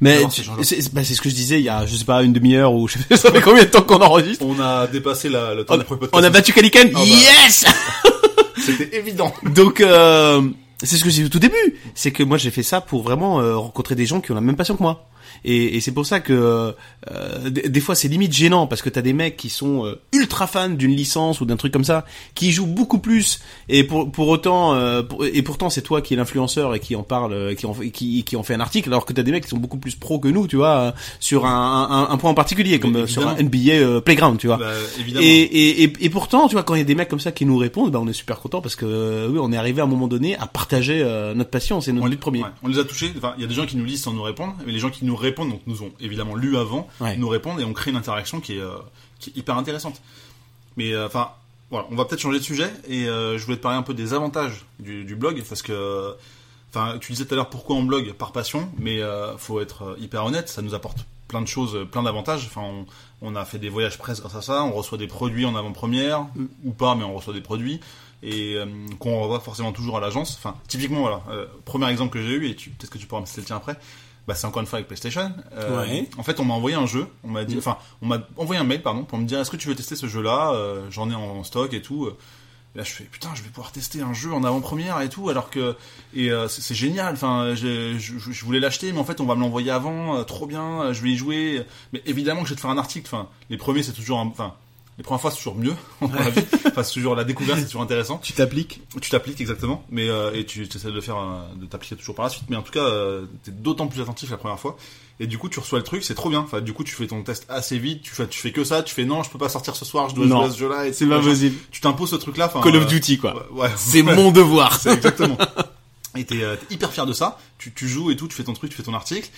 Mais c'est bah, c'est ce que je disais il y a je sais pas une demi-heure ou je sais pas combien de temps qu'on enregistre. On a dépassé la, le temps On, du premier on podcast. a battu Calican. bah. Yes. C'était évident. Donc euh, c'est ce que j'ai dit au tout début, c'est que moi j'ai fait ça pour vraiment euh, rencontrer des gens qui ont la même passion que moi. Et, et c'est pour ça que euh, des, des fois c'est limite gênant parce que t'as des mecs qui sont euh, ultra fans d'une licence ou d'un truc comme ça, qui jouent beaucoup plus et pour pour autant euh, pour- et pourtant c'est toi qui es l'influenceur et qui en parle, euh, qui en fait- qui qui en fait un article, alors que t'as des mecs qui sont beaucoup plus pro que nous, tu vois, euh, sur un, un, un point en particulier comme euh, sur un. NBA euh, Playground, tu vois. Bah, évidemment. Et, et, et, et pourtant, tu vois, quand il y a des mecs comme ça qui nous répondent, bah, on est super content parce que euh, oui, on est arrivé à un moment donné à partager euh, notre passion, c'est notre on but premier. ouais, on les a touchés. Enfin, il y a des gens qui nous lisent sans nous répondre, mais les gens qui nous répondent, donc nous ont évidemment lu avant, Ouais. nous répondent et on crée une interaction qui est, euh, qui est hyper intéressante. Mais euh, enfin, voilà, on va peut-être changer de sujet et euh, je voulais te parler un peu des avantages du, du blog parce que, enfin, tu disais tout à l'heure pourquoi on blog par passion, mais faut être hyper honnête, ça nous apporte plein de choses, plein d'avantages. Enfin, on, on a fait des voyages presse grâce à ça, on reçoit des produits en avant-première ou pas, mais on reçoit des produits et euh, qu'on revoit forcément toujours à l'agence. Enfin, typiquement, voilà, euh, premier exemple que j'ai eu, et peut-être que tu pourras me citer le tien après, bah, c'est encore une fois avec PlayStation. Euh, Ouais. En fait, on m'a envoyé un jeu, on m'a dit, enfin, on m'a envoyé un mail, pardon, pour me dire est-ce que tu veux tester ce jeu-là? Euh, J'en ai en stock et tout. Et là, je fais putain, je vais pouvoir tester un jeu en avant-première et tout, alors que et euh, c'est génial. Enfin, je, je- je voulais l'acheter, mais en fait, on va me l'envoyer avant, euh, trop bien. euh, Je vais y jouer. Mais évidemment que je vais te faire un article. Enfin, les premiers, c'est toujours, un- enfin, les premières fois, c'est toujours mieux. vie. Enfin, c'est toujours la découverte, c'est toujours intéressant. Tu t'appliques Tu t'appliques exactement, mais euh, et tu essaies de le faire, euh, de t'appliquer toujours par la suite. Mais en tout cas, euh, t'es d'autant plus attentif la première fois. Et du coup, tu reçois le truc, c'est trop bien. Enfin, du coup, tu fais ton test assez vite. Tu fais, tu fais que ça. Tu fais non, je peux pas sortir ce soir. Je dois Non. jouer à ce jeu-là. et C'est pas possible. Tu t'imposes ce truc-là. Call of euh, Duty, quoi. Ouais, ouais. C'est Ouais. mon devoir. C'est exactement. Et t'es euh, t'es hyper fier de ça. Tu, tu joues et tout, tu fais ton truc, tu fais ton article.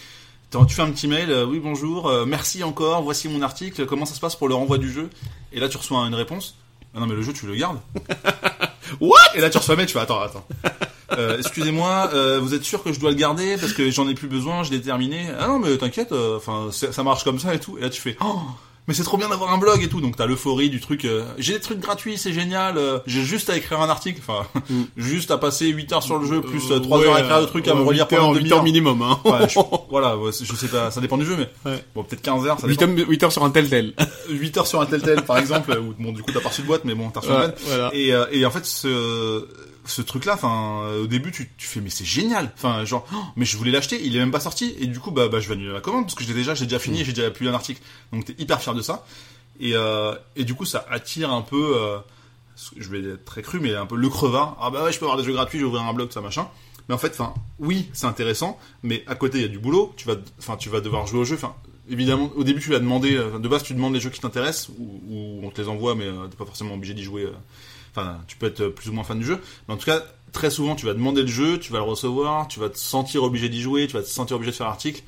Tu fais un petit mail, euh, oui bonjour, euh, merci encore, voici mon article, comment ça se passe pour le renvoi du jeu? Et là tu reçois une réponse. Ah non mais le jeu tu le gardes. What? Et là tu reçois un mail, tu fais attends, attends. Euh, Excusez-moi, vous êtes sûr que je dois le garder parce que j'en ai plus besoin, je l'ai terminé? Ah non mais t'inquiète, enfin ça marche comme ça et tout. Et là tu fais oh mais c'est trop bien d'avoir un blog et tout. Donc t'as l'euphorie du truc. euh, j'ai des trucs gratuits, c'est génial. euh, j'ai juste à écrire un article. Enfin, Mm. juste à passer 8 heures sur le jeu plus 3 heures à écrire le truc à me relire pendant une 8 demi-heure. heures minimum, hein. Ouais, je- voilà, ouais, je sais pas, ça dépend du jeu, mais Ouais. bon, peut-être 15 heures, ça 8 dépend. heures, 8 heures sur un tel tel. 8 heures sur un tel tel, par exemple, où bon, du coup, t'as pas reçu de boîte, mais bon, t'as reçu une voilà. Et, euh, et en fait, ce, ce truc-là, enfin, euh, au début, tu, tu fais, mais c'est génial. Enfin, genre, oh, mais je voulais l'acheter, il est même pas sorti. Et du coup, bah, bah, je vais annuler la commande, parce que j'ai déjà, j'ai déjà fini, j'ai déjà publié un article. Donc, t'es hyper fier de ça. Et, euh, et du coup, ça attire un peu, euh, je vais être très cru, mais un peu le crevard. Ah bah ouais, je peux avoir des jeux gratuits, je vais ouvrir un blog, ça machin. Mais en fait, enfin, oui, c'est intéressant, mais à côté, il y a du boulot. Tu vas, enfin, tu vas devoir jouer au jeu. Enfin, évidemment, au début, tu vas demander, euh, de base, tu demandes les jeux qui t'intéressent, ou, ou on te les envoie, mais euh, t'es pas forcément obligé d'y jouer. Enfin, tu peux être plus ou moins fan du jeu, mais en tout cas, très souvent, tu vas demander le jeu, tu vas le recevoir, tu vas te sentir obligé d'y jouer, tu vas te sentir obligé de faire l'article.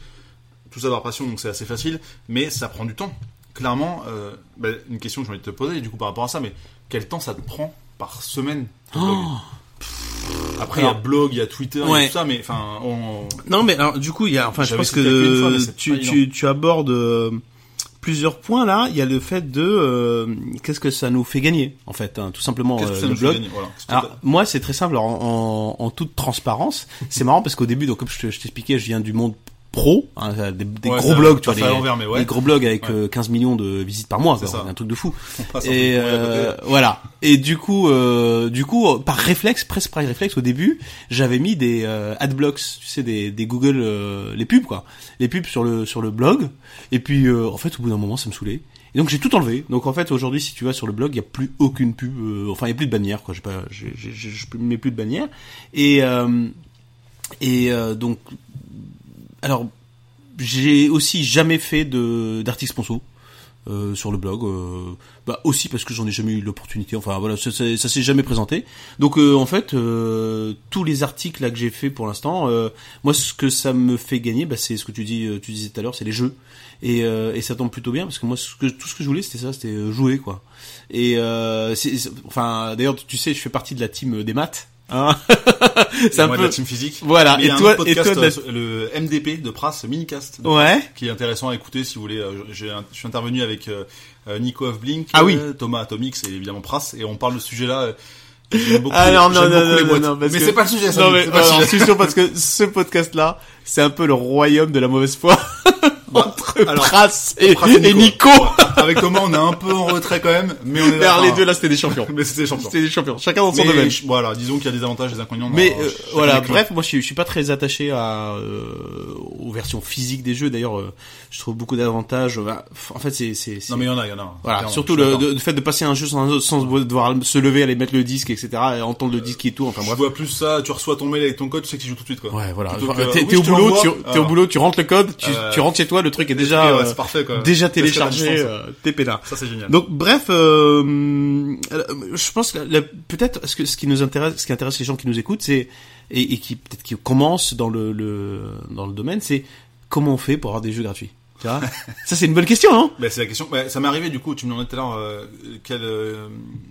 Tout ça par passion, donc c'est assez facile, mais ça prend du temps. Clairement, euh, bah, une question que j'ai envie de te poser, du coup, par rapport à ça, mais quel temps ça te prend par semaine ton blog Après, il y a blog, il y a Twitter, Ouais. tout ça, mais enfin, on... Non, mais alors, du coup, il y a, enfin, je pense que fois, tu abordes euh, plusieurs points là. Il y a le fait de euh, qu'est-ce que ça nous fait gagner, en fait, hein, tout simplement euh, ça le nous fait blog. gagner Voilà. Alors moi c'est très simple en, en, en toute transparence. C'est marrant parce qu'au début donc comme je t'expliquais je viens du monde pro, hein, des, des Ouais, gros blogs, tu vois, des, ouais. gros blogs avec Ouais. euh, 15 millions de visites par mois, C'est quoi, ça. un truc de fou. Et euh, voilà. Et du coup, euh, du coup, par réflexe, presque par réflexe, au début, j'avais mis des euh, adblocks, tu sais, des, des Google, les pubs quoi, les pubs sur le sur le blog. Et puis, en fait, au bout d'un moment, ça me saoulait. Et donc j'ai tout enlevé. Donc en fait, aujourd'hui, si tu vas sur le blog, il y a plus aucune pub. enfin, il y a plus de bannière quoi. J'ai pas, je mets plus de bannière. Et et euh, donc, alors, j'ai aussi jamais fait de d'articles sponsor euh, sur le blog. euh, bah aussi parce que j'en ai jamais eu l'opportunité. Enfin voilà, ça, ça, s'est jamais présenté. Donc euh, en fait, euh, tous les articles là que j'ai fait pour l'instant, moi ce que ça me fait gagner, bah, c'est ce que tu dis, tu disais tout à l'heure, c'est les jeux. Et, ça tombe plutôt bien parce que moi tout ce que je voulais c'était ça, c'était jouer quoi. Et enfin d'ailleurs tu sais, je fais partie de la team des maths. Hein c'est Et un moi, de peu la team physique. voilà. Mais il y Et un toi, et toi, euh, le MDP de Pras, Minicast, ouais. qui est intéressant à écouter si vous voulez. euh, je suis intervenu avec euh, euh, Nico of Blink, Ah oui. Thomas Atomix et évidemment Pras, et on parle de ce sujet-là. beaucoup, Ah non, non, non, non, mais que- c'est pas le sujet, ça. Non mais c'est pas le alors, sujet. c'est sûr parce que ce podcast-là, c'est un peu le royaume de la mauvaise foi entre alors, Pras et, Pras et Nico. Avec Thomas, on est un peu en retrait quand même, mais on est là. les deux là, c'était des champions. Mais c'était champion. C'était des champions. Chacun dans son Mais domaine. voilà, disons qu'il y a des avantages et des inconvénients. Mais dans, euh, voilà, des bref, moi je suis, je suis pas très attaché à euh, aux versions physiques des jeux. D'ailleurs, euh, je trouve beaucoup d'avantages. Bah, En fait, c'est c'est c'est- Non mais il y en a, il y en a. voilà, surtout le, le fait de passer un jeu sans, sans devoir se lever, aller mettre le disque, etc., et entendre le disque et tout. Enfin bref. vois plus ça, tu reçois ton mail avec ton code, tu sais que tu joues tout de suite quoi. Ouais, voilà. T'es oui, au boulot, tu, t'es au boulot, tu rentres le code, tu, Euh, tu rentres chez toi, le truc est déjà ouais, euh, c'est parfait quoi. déjà téléchargé, distance, euh, t'es peinard. Ça c'est génial. Donc bref, euh, je pense que peut-être ce que ce qui nous intéresse, ce qui intéresse les gens qui nous écoutent, c'est et, et qui peut-être qui commencent dans le, le dans le domaine, c'est comment on fait pour avoir des jeux gratuits. Tu vois Ça c'est une bonne question, hein Bah, c'est la question. Bah, ça m'est arrivé du coup. Tu me demandais tout à l'heure quelle euh,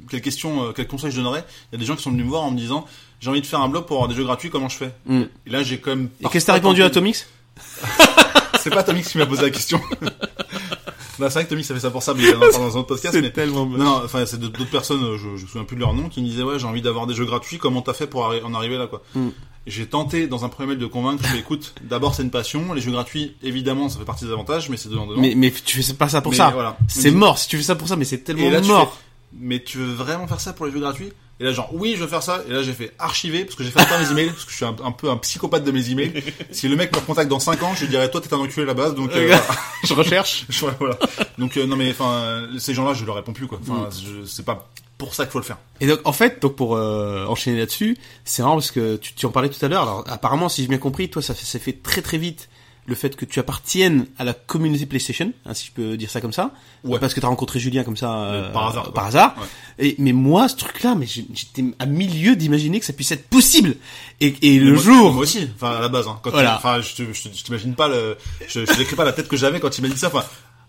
quelle question, euh, quel conseil je donnerais. Il y a des gens qui sont venus me voir en me disant j'ai envie de faire un blog pour avoir des jeux gratuits. Comment je fais? Mm. Et là j'ai quand même. Et qu'est-ce que t'as répondu à Tomix? C'est pas Tomix qui m'a posé la question. bah, c'est vrai que Tomix a fait ça pour ça, mais il en parle dans un autre podcast. mais... tellement Non, non, enfin, c'est d'autres personnes, euh, je, je me souviens plus de leur nom, qui me disaient, ouais, j'ai envie d'avoir des jeux gratuits, comment t'as fait pour arri- en arriver là, quoi. Mm. J'ai tenté, dans un premier mail, de convaincre, écoute, d'abord, c'est une passion, les jeux gratuits, évidemment, ça fait partie des avantages, mais c'est dedans, dedans. Mais mais tu fais pas ça pour Mais ça. voilà. C'est mort si tu fais ça pour ça, mais c'est Et tellement là, tu mort. fais, mais tu veux vraiment faire ça pour les jeux gratuits? Et là, genre, oui, je veux faire ça. Et là, j'ai fait archiver, parce que j'ai fait pas mes emails, parce que je suis un, un peu un psychopathe de mes emails. si le mec me recontacte dans 5 ans, je lui dirais, toi, t'es un enculé à la base, donc, euh, voilà. Je recherche. Je- voilà. Donc, euh, non, mais, enfin, ces gens-là, je leur réponds plus, quoi. Mm. Enfin, je- c'est pas pour ça qu'il faut le faire. Et donc en fait, donc pour euh, enchaîner là-dessus, c'est marrant parce que tu, tu en parlais tout à l'heure. Alors apparemment, si j'ai bien compris, toi ça ça fait très très vite le fait que tu appartiennes à la communauté PlayStation, hein, si je peux dire ça comme ça, Ouais. parce que t'as rencontré Julien comme ça euh, par hasard, par hasard. Ouais. Et mais moi, ce truc-là, mais j'étais à milieu d'imaginer que ça puisse être possible. Et, et le Moi- jour, Moi aussi, enfin, à la base, hein. Quand Voilà. enfin, je t'imagine pas le, je, je décris pas la tête que j'avais quand il m'a dit ça, enfin,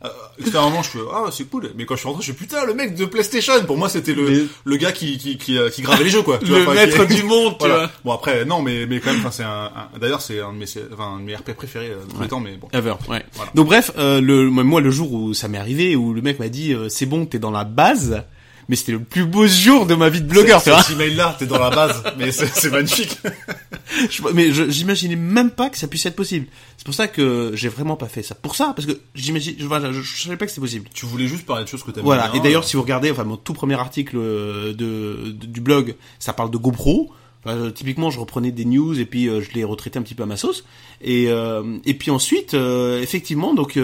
euh, extérieurement, je fais, ah, c'est cool. Mais quand je suis rentré, je fais, putain, le mec de PlayStation. Pour moi, c'était le, Mais- le gars qui, qui, qui, euh, qui gravait les jeux, quoi. Tu le vois, maître qui- du monde, tu Voilà. vois. Bon, après, non, mais, mais quand même, c'est un, un- d'ailleurs, c'est un de mes, enfin, un de mes RP préférés euh, de tous les temps, mais bon. Ever, ouais. Voilà. Donc bref, euh, le, moi le jour où ça m'est arrivé, où le mec m'a dit euh, c'est bon, t'es dans la base, mais c'était le plus beau jour de ma vie de blogueur, tu C'est- vois. Cet email-là, t'es dans la base, mais c'est magnifique. Je- mais j'imaginais même pas que ça puisse être possible. C'est pour ça que j'ai vraiment pas fait ça. Pour ça, parce que j'imagine, je, je, je savais pas que c'était possible. tu voulais juste parler de choses que t'aimes Voilà. bien. Et d'ailleurs, si vous regardez, enfin, mon tout premier article euh, de, de- du blog, ça parle de GoPro. Enfin, euh, typiquement, je reprenais des news et puis euh, je les retraitais un petit peu à ma sauce. Et euh, et puis ensuite, effectivement, donc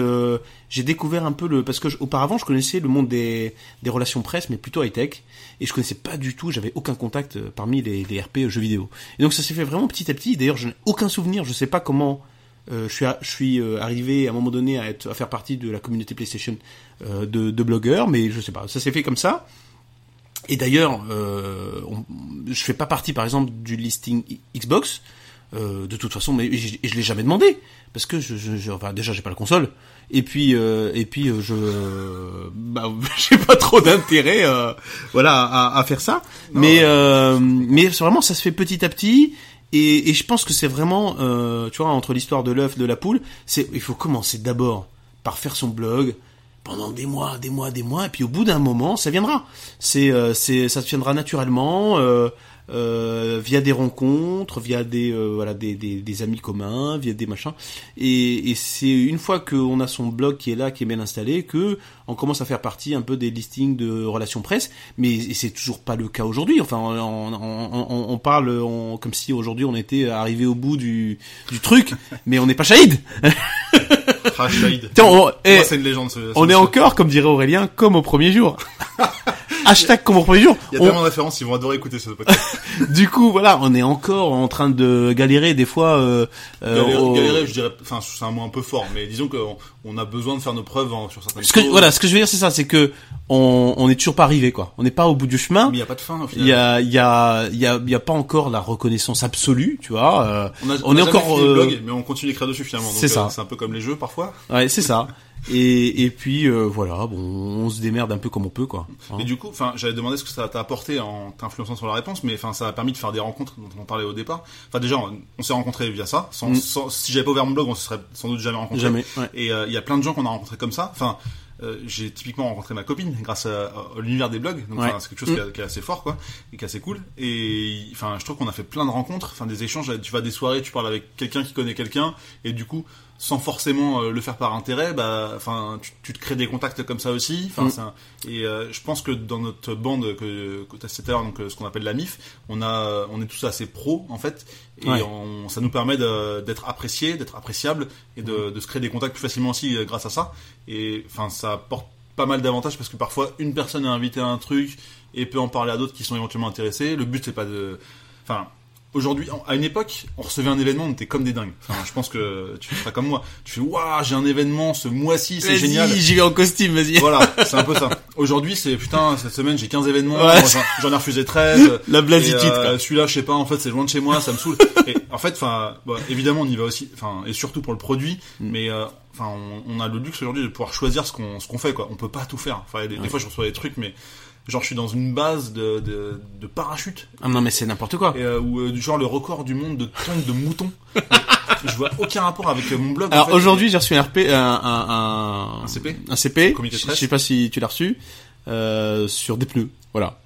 j'ai découvert un peu le parce que je- auparavant, je connaissais le monde des des relations presse, mais plutôt high tech. Et je connaissais pas du tout, j'avais aucun contact parmi les, les RP jeux vidéo. Et donc ça s'est fait vraiment petit à petit. D'ailleurs, je n'ai aucun souvenir. Je sais pas comment. je suis, arrivé à un moment donné à, être, à faire partie de la communauté PlayStation de, de blogueurs, mais je sais pas, ça s'est fait comme ça. Et d'ailleurs, euh, je fais pas partie, par exemple, du listing Xbox. euh, de toute façon, mais je, je l'ai jamais demandé parce que je, je, je- enfin déjà j'ai pas la console et puis euh, et puis euh, je bah, j'ai pas trop d'intérêt euh, voilà à, à faire ça. mais euh, mais vraiment ça se fait petit à petit. Et, et je pense que c'est vraiment, euh, tu vois, entre l'histoire de l'œuf, de la poule, c'est il faut commencer d'abord par faire son blog pendant des mois, des mois, des mois, et puis au bout d'un moment, ça viendra. C'est, euh, c'est, ça viendra naturellement euh, euh, via des rencontres, via des, euh, voilà, des, des, des amis communs, via des machins. Et, et c'est une fois qu'on a son blog qui est là, qui est bien installé, que on commence à faire partie un peu des listings de relations presse. Mais c'est toujours pas le cas aujourd'hui. Enfin, on, on, on, on parle comme si aujourd'hui on était arrivé au bout du, du truc, mais on n'est pas shahid. Tiens, on, eh, Moi, c'est une légende. ce- ce on est encore, comme dirait Aurélien, comme au premier jour. Hashtag comme au premier jour. Il y a On- tellement de références, ils vont adorer écouter ce podcast. du coup, voilà, on est encore en train de galérer des fois. Euh, euh, Galérer, au- galérer, je dirais, enfin, c'est un mot un peu fort, mais disons qu'on on a besoin de faire nos preuves en- sur certaines Ce que, choses. voilà, ce que je veux dire, c'est ça, c'est que on, on est toujours pas arrivé, quoi. On n'est pas au bout du chemin. Mais il n'y a pas de fin, Il y a, il y a, il y a, il y a pas encore la reconnaissance absolue, tu vois. euh, On, a, on on est a encore, fini le euh, blog, mais on continue d'écrire dessus finalement. C'est ça. euh, C'est un peu comme les jeux parfois. ouais, c'est ça. Et, et puis euh, voilà, bon, on se démerde un peu comme on peut, quoi. Hein. Et du coup, enfin, j'avais demandé ce que ça t'a apporté en t'influençant sur la réponse, mais enfin, ça a permis de faire des rencontres dont on parlait au départ. Enfin, déjà, on, on s'est rencontrés via ça. Sans, Mm. sans- si j'avais pas ouvert mon blog, on se serait sans doute jamais rencontrés. Jamais. Ouais. Et euh, il y a plein de gens qu'on a rencontrés comme ça. Enfin, euh, j'ai typiquement rencontré ma copine grâce à, à l'univers des blogs. Donc, Ouais. c'est quelque chose qui, est- qui est assez fort, quoi, et qui est assez cool. Et enfin, je trouve qu'on a fait plein de rencontres, enfin, des échanges. Tu vas à des soirées, tu parles avec quelqu'un qui connaît quelqu'un, et du coup, sans forcément euh, le faire par intérêt, bah, enfin, tu, tu te crées des contacts comme ça aussi. Enfin, Mm. un- et euh, je pense que dans notre bande que, que tu as cité donc euh, ce qu'on appelle la MIF, on a, on est tous assez pros en fait, et Ouais. on- ça nous permet d'être appréciés, d'être appréciables, et de, de se créer des contacts plus facilement aussi grâce à ça. Et enfin, ça apporte pas mal d'avantages parce que parfois une personne est invitée à un truc et peut en parler à d'autres qui sont éventuellement intéressés. Le but c'est pas de, enfin. Aujourd'hui, à une époque, on recevait un événement, on était comme des dingues. Enfin, je pense que tu feras comme moi. Tu fais, waouh, j'ai un événement ce mois-ci, c'est génial. J'y vais en costume, vas-y. Voilà, c'est un peu ça. Aujourd'hui, c'est putain, cette semaine j'ai 15 événements, Ouais. j'en- ai refusé 13. La blasitude, Et, euh. Celui-là, je sais pas, en fait, c'est loin de chez moi, ça me saoule. et en fait, enfin, bon, évidemment, on y va aussi, enfin, et surtout pour le produit, Mm. mais euh, enfin, on, on a le luxe aujourd'hui de pouvoir choisir ce qu'on ce qu'on fait, quoi. On peut pas tout faire. Enfin, des, des fois, je reçois des trucs, mais genre, je suis dans une base de de, de parachute, Ah non, mais c'est n'importe quoi. et euh, où euh, genre le record du monde de tonnes de moutons. je vois aucun rapport avec euh, mon blog. en Alors fait. aujourd'hui, j'ai reçu un RP, un, un, un, Un CP? un CP. Je sais pas si tu l'as reçu euh, sur des pneus. Voilà.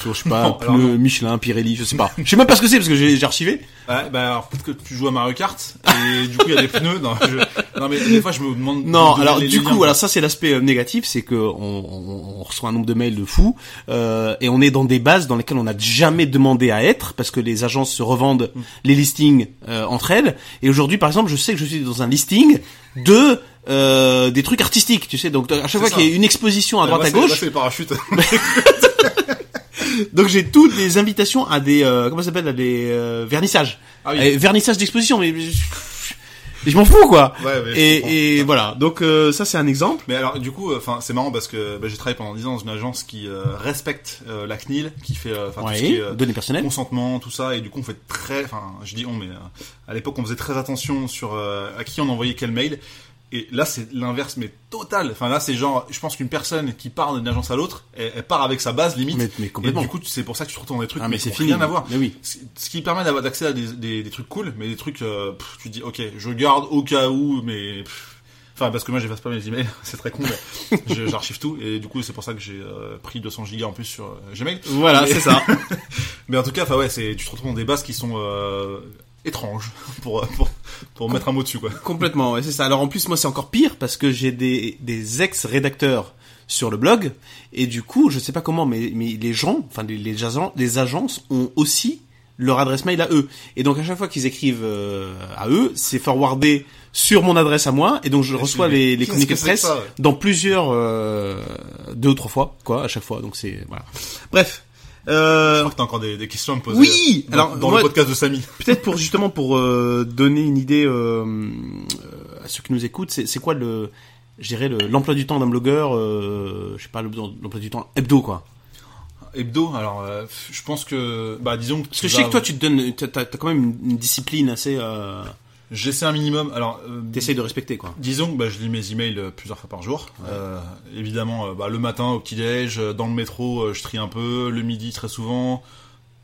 Sur je sais pas, Non, alors non. Michelin, Pirelli, je sais pas. Je sais même pas ce que c'est parce que j'ai archivé. Ouais, bah alors peut-être que tu joues à Mario Kart et du coup il y a des pneus. Non, je- non mais des fois je me demande. Non, de- alors du coup, alors ça c'est l'aspect euh, négatif, c'est que on, on- on reçoit un nombre de mails de fous euh, et on est dans des bases dans lesquelles on n'a jamais demandé à être parce que les agences se revendent Mm. les listings euh, entre elles. Et aujourd'hui, par exemple, je sais que je suis dans un listing de euh, des trucs artistiques, tu sais. Donc à chaque fois qu'il y a une exposition à Bah, droite moi, à gauche, les parachutes. donc j'ai toutes les invitations à des euh, comment ça s'appelle à des euh, vernissages, Ah oui. Vernissages d'exposition, mais, je, m'en fous quoi. Ouais, mais et, et voilà. Donc euh, ça c'est un exemple. Mais alors du coup, enfin c'est marrant parce que bah, j'ai travaillé pendant 10 ans dans une agence qui euh, respecte euh, la CNIL, qui fait enfin tout ce qui est euh, données personnelles. consentement, tout ça, et du coup on fait très, enfin je dis on, mais euh, à l'époque on faisait très attention sur euh, à qui on envoyait quel mail. Et là c'est l'inverse, mais total. Enfin là c'est genre, je pense qu'une personne qui part d'une agence à l'autre, elle, elle part avec sa base limite. Mais- mais complètement. Et du coup c'est pour ça que tu te retrouves dans des trucs Ah, mais mais c'est qui ont fini. rien à voir. Mais oui. Ce qui permet d'avoir d'accès à des, des, des trucs cool, mais des trucs, euh, pff, tu dis, ok, je garde au cas où, mais pff, enfin parce que moi j'efface pas mes emails, c'est très con, mais j'archive tout et du coup c'est pour ça que j'ai euh, pris 200 gigas en plus sur euh, Gmail. Voilà, Mais- c'est ça. Mais en tout cas, enfin ouais, c'est tu te retrouves dans des bases qui sont euh, étranges pour pour pour mettre un mot dessus quoi. Complètement, ouais, c'est ça. Alors en plus, moi, c'est encore pire parce que j'ai des, des ex-rédacteurs sur le blog et du coup, je sais pas comment, mais, mais les gens, enfin les, les, agents, les agences ont aussi leur adresse mail à eux. Et donc à chaque fois qu'ils écrivent euh, à eux, c'est forwardé sur mon adresse à moi et donc je reçois les, les communiqués de presse ça, ouais dans plusieurs euh, deux ou trois fois quoi à chaque fois. Donc c'est voilà. Bref. Euh, Je crois que t'as encore des, des questions à me poser. Oui, euh, dans, alors, dans moi- le podcast de Samy. Peut-être pour justement pour euh, donner une idée euh, à ceux qui nous écoutent, c'est quoi le, je dirais le- l'emploi du temps d'un blogueur, euh, je sais pas le- l'emploi du temps hebdo quoi? hebdo. Alors, euh, je pense que, bah, disons que Parce que je sais que toi, tu te donnes, t'as, t'as quand même une discipline assez, euh, j'essaie un minimum. Alors, euh, t'essayes de respecter, quoi. disons que bah, je lis mes emails euh, plusieurs fois par jour. Euh, évidemment, bah, le matin au petit déj, dans le métro, je trie un peu. Le midi très souvent.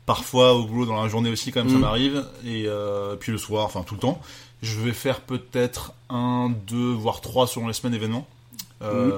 Parfois au boulot dans la journée aussi, quand même, ça Mm. m'arrive. Et euh, puis le soir, enfin tout le temps. Je vais faire peut-être un, deux, voire trois selon les semaines événements. Mm.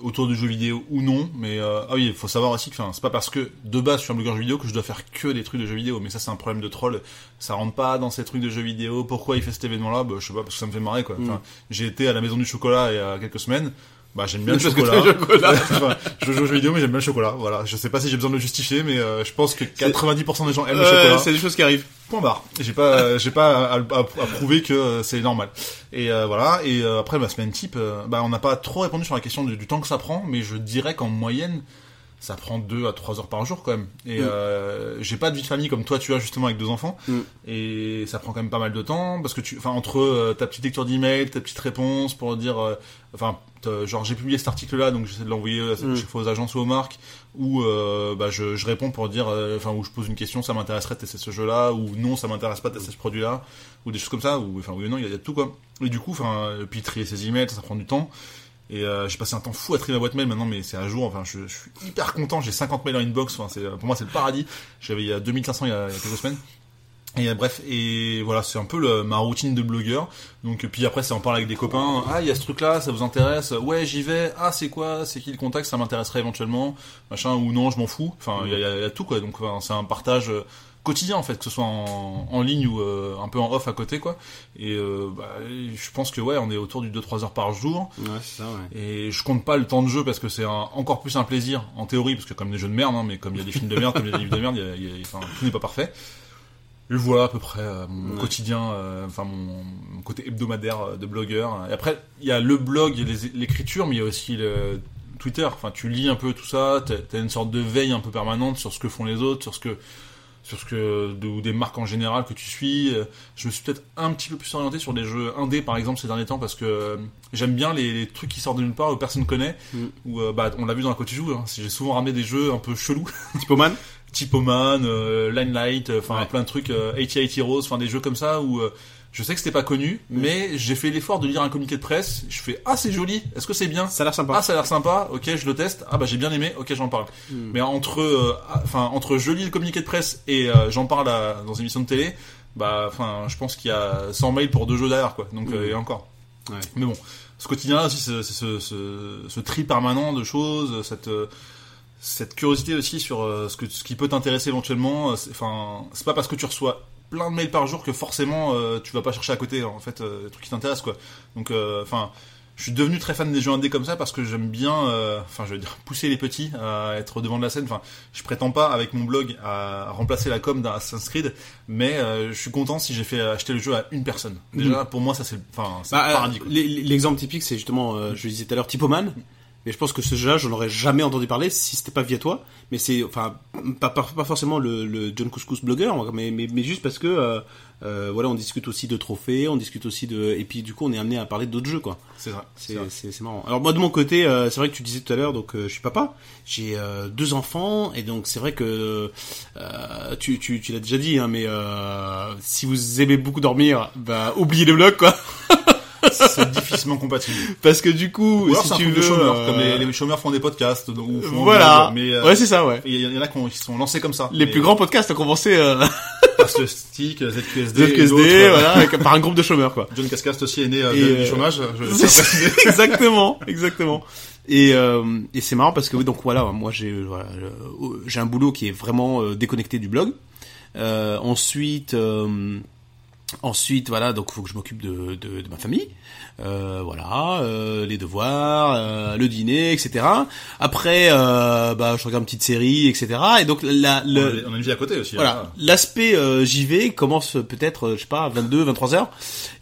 Autour du jeu vidéo ou non, mais euh, ah oui, il faut savoir aussi que enfin, c'est pas parce que de base je suis un blogueur jeu vidéo que je dois faire que des trucs de jeux vidéo, mais ça c'est un problème de troll, ça rentre pas dans ces trucs de jeux vidéo. Pourquoi il fait cet événement-là? Bah, Je sais pas parce que ça me fait marrer quoi. Enfin, j'ai été à la maison du chocolat il y a quelques semaines. Bah j'aime bien le chocolat. Enfin, je joue aux jeux vidéo mais j'aime bien le chocolat. Voilà, je sais pas si j'ai besoin de le justifier, mais euh, je pense que 90% des gens aiment le chocolat. c'est des choses qui arrivent. Point barre. J'ai pas, j'ai pas à, à- à prouver que euh, c'est normal. Et euh, voilà. Et après ma semaine type, bah on n'a pas trop répondu sur la question du, du temps que ça prend, mais je dirais qu'en moyenne, ça prend 2 à 3 heures par jour quand même. Et Mm. euh, j'ai pas de vie de famille comme toi tu as justement avec deux enfants. Mm. Et ça prend quand même pas mal de temps parce que tu, enfin entre euh, ta petite lecture d'email, ta petite réponse pour dire, enfin genre j'ai publié cet article-là donc j'essaie de l'envoyer euh, Mm. chaque fois aux agences ou aux marques ou euh, bah je, je réponds pour dire, euh, enfin où je pose une question, ça m'intéresserait de tester ce jeu-là ou non ça m'intéresse pas de tester ce produit-là ou des choses comme ça ou enfin oui ou non il y, y a de tout quoi. Et du coup enfin puis trier ses emails ça, ça prend du temps. Et euh, j'ai passé un temps fou à trier ma boîte mail maintenant, mais c'est à jour. Enfin, je, je suis hyper content. J'ai 50 mails en inbox. Enfin, c'est pour moi c'est le paradis. J'avais il y a 2500 il y a, il y a quelques semaines. Et euh, bref, et voilà, c'est un peu le- ma routine de blogueur. Donc puis après, c'est en parler avec des copains. Ah, il y a ce truc-là, ça vous intéresse? Ouais, j'y vais. Ah, c'est quoi? C'est qui le contact? Ça m'intéresserait éventuellement. Machin ou non, je m'en fous. Enfin, il y, y y a tout quoi. Donc enfin, c'est un partage euh, quotidien en fait, que ce soit en, en ligne ou euh, un peu en off à côté quoi. Et euh, bah, je pense que ouais, on est autour du 2-3 heures par jour. Ouais, c'est ça, ouais. Et je compte pas le temps de jeu parce que c'est encore plus un plaisir en théorie parce que comme des jeux de merde, hein, mais comme il y a des films de merde, comme il y a des livres de merde, y a- y a- enfin, tout n'est pas parfait. Et voilà à peu près euh, mon Ouais. quotidien, euh, enfin mon, mon côté hebdomadaire euh, de blogueur. Et après, il y a le blog et l'écriture, mais il y a aussi le Twitter. Enfin, tu lis un peu tout ça, t'as as une sorte de veille un peu permanente sur ce que font les autres, sur ce que sur ce que de- ou des marques en général que tu suis. Euh, Je me suis peut-être un petit peu plus orienté sur des jeux indés par exemple ces derniers temps parce que j'aime bien les, les trucs qui sortent de nulle part où personne connaît. Mm. Ou bah on l'a vu dans la côte du joue. Hein, j'ai souvent ramené des jeux un peu chelous, Typoman Typoman, euh, Limelight, euh, enfin Ouais. plein de trucs, euh, 88 Heroes, enfin des jeux comme ça où euh, je sais que c'était pas connu, Mm. mais j'ai fait l'effort de lire un communiqué de presse. Je fais ah c'est joli, est-ce que c'est bien? Ça a l'air sympa. ah ça a l'air sympa, ok je le teste, ah bah j'ai bien aimé, ok j'en parle. Mm. Mais entre, euh, enfin entre je lis le communiqué de presse et j'en parle à- dans une émission de télé, bah enfin je pense qu'il y a 100 mails pour deux jeux derrière quoi, donc Mm. et encore. Ouais. Mais bon, ce quotidien aussi c'est ce, ce, ce tri permanent de choses, cette cette curiosité aussi sur euh, ce que ce qui peut t'intéresser éventuellement. euh, c'est- Enfin c'est pas parce que tu reçois plein de mails par jour que forcément euh, tu vas pas chercher à côté en fait euh, des trucs qui t'intéressent quoi. Donc euh, enfin je suis devenu très fan des jeux indés comme ça parce que j'aime bien, enfin je veux dire, pousser les petits à être devant de la scène. Enfin, je prétends pas avec mon blog à remplacer la com d'un Assassin's Creed, mais je suis content si j'ai fait acheter le jeu à une personne. Déjà, pour moi, ça c'est, enfin, Bah, paradis. L'exemple typique, c'est justement, je le disais tout à l'heure, Typoman. Mais je pense que ce jeu-là, j'en aurais jamais entendu parler si c'était pas via toi. Mais c'est, enfin, pas, pas, pas forcément le, le John Couscous blogueur, mais, mais, mais juste parce que, euh, euh, voilà, on discute aussi de trophées, on discute aussi de, et puis du coup, on est amené à parler d'autres jeux, quoi. C'est vrai. c'est marrant. Alors moi de mon côté, euh, c'est vrai que tu disais tout à l'heure, donc je suis papa, j'ai deux enfants et donc c'est vrai que tu tu tu l'as déjà dit, hein, mais si vous aimez beaucoup dormir, bah oubliez les blogs quoi, Compatible. parce que du coup Ou alors si un tu truc veux, de chômeurs, euh, comme les, les chômeurs font des podcasts ou font voilà, mais euh, ouais c'est ça ouais. il y, en a qui, ont- qui sont lancés comme ça. Les Mais plus grands podcasts ont commencé euh, Parce que Stick, ZQSD, euh, voilà, avec- par un groupe de chômeurs quoi. John Cascast aussi est né euh, Et, du chômage. Je, exactement, exactement. Et, euh, et c'est marrant parce que oui, donc voilà, moi j'ai voilà, j'ai un boulot qui est vraiment déconnecté du blog. Euh, ensuite, euh, ensuite voilà, donc faut que je m'occupe de, de, de ma famille. Euh, voilà, euh, les devoirs, euh, le dîner, etc. Après, euh, bah je regarde une petite série, etc. Et donc la, on, le, on a une vie à côté aussi. voilà, hein. l'aspect euh, JV commence peut-être, euh, je sais pas, à 22, 23 heures,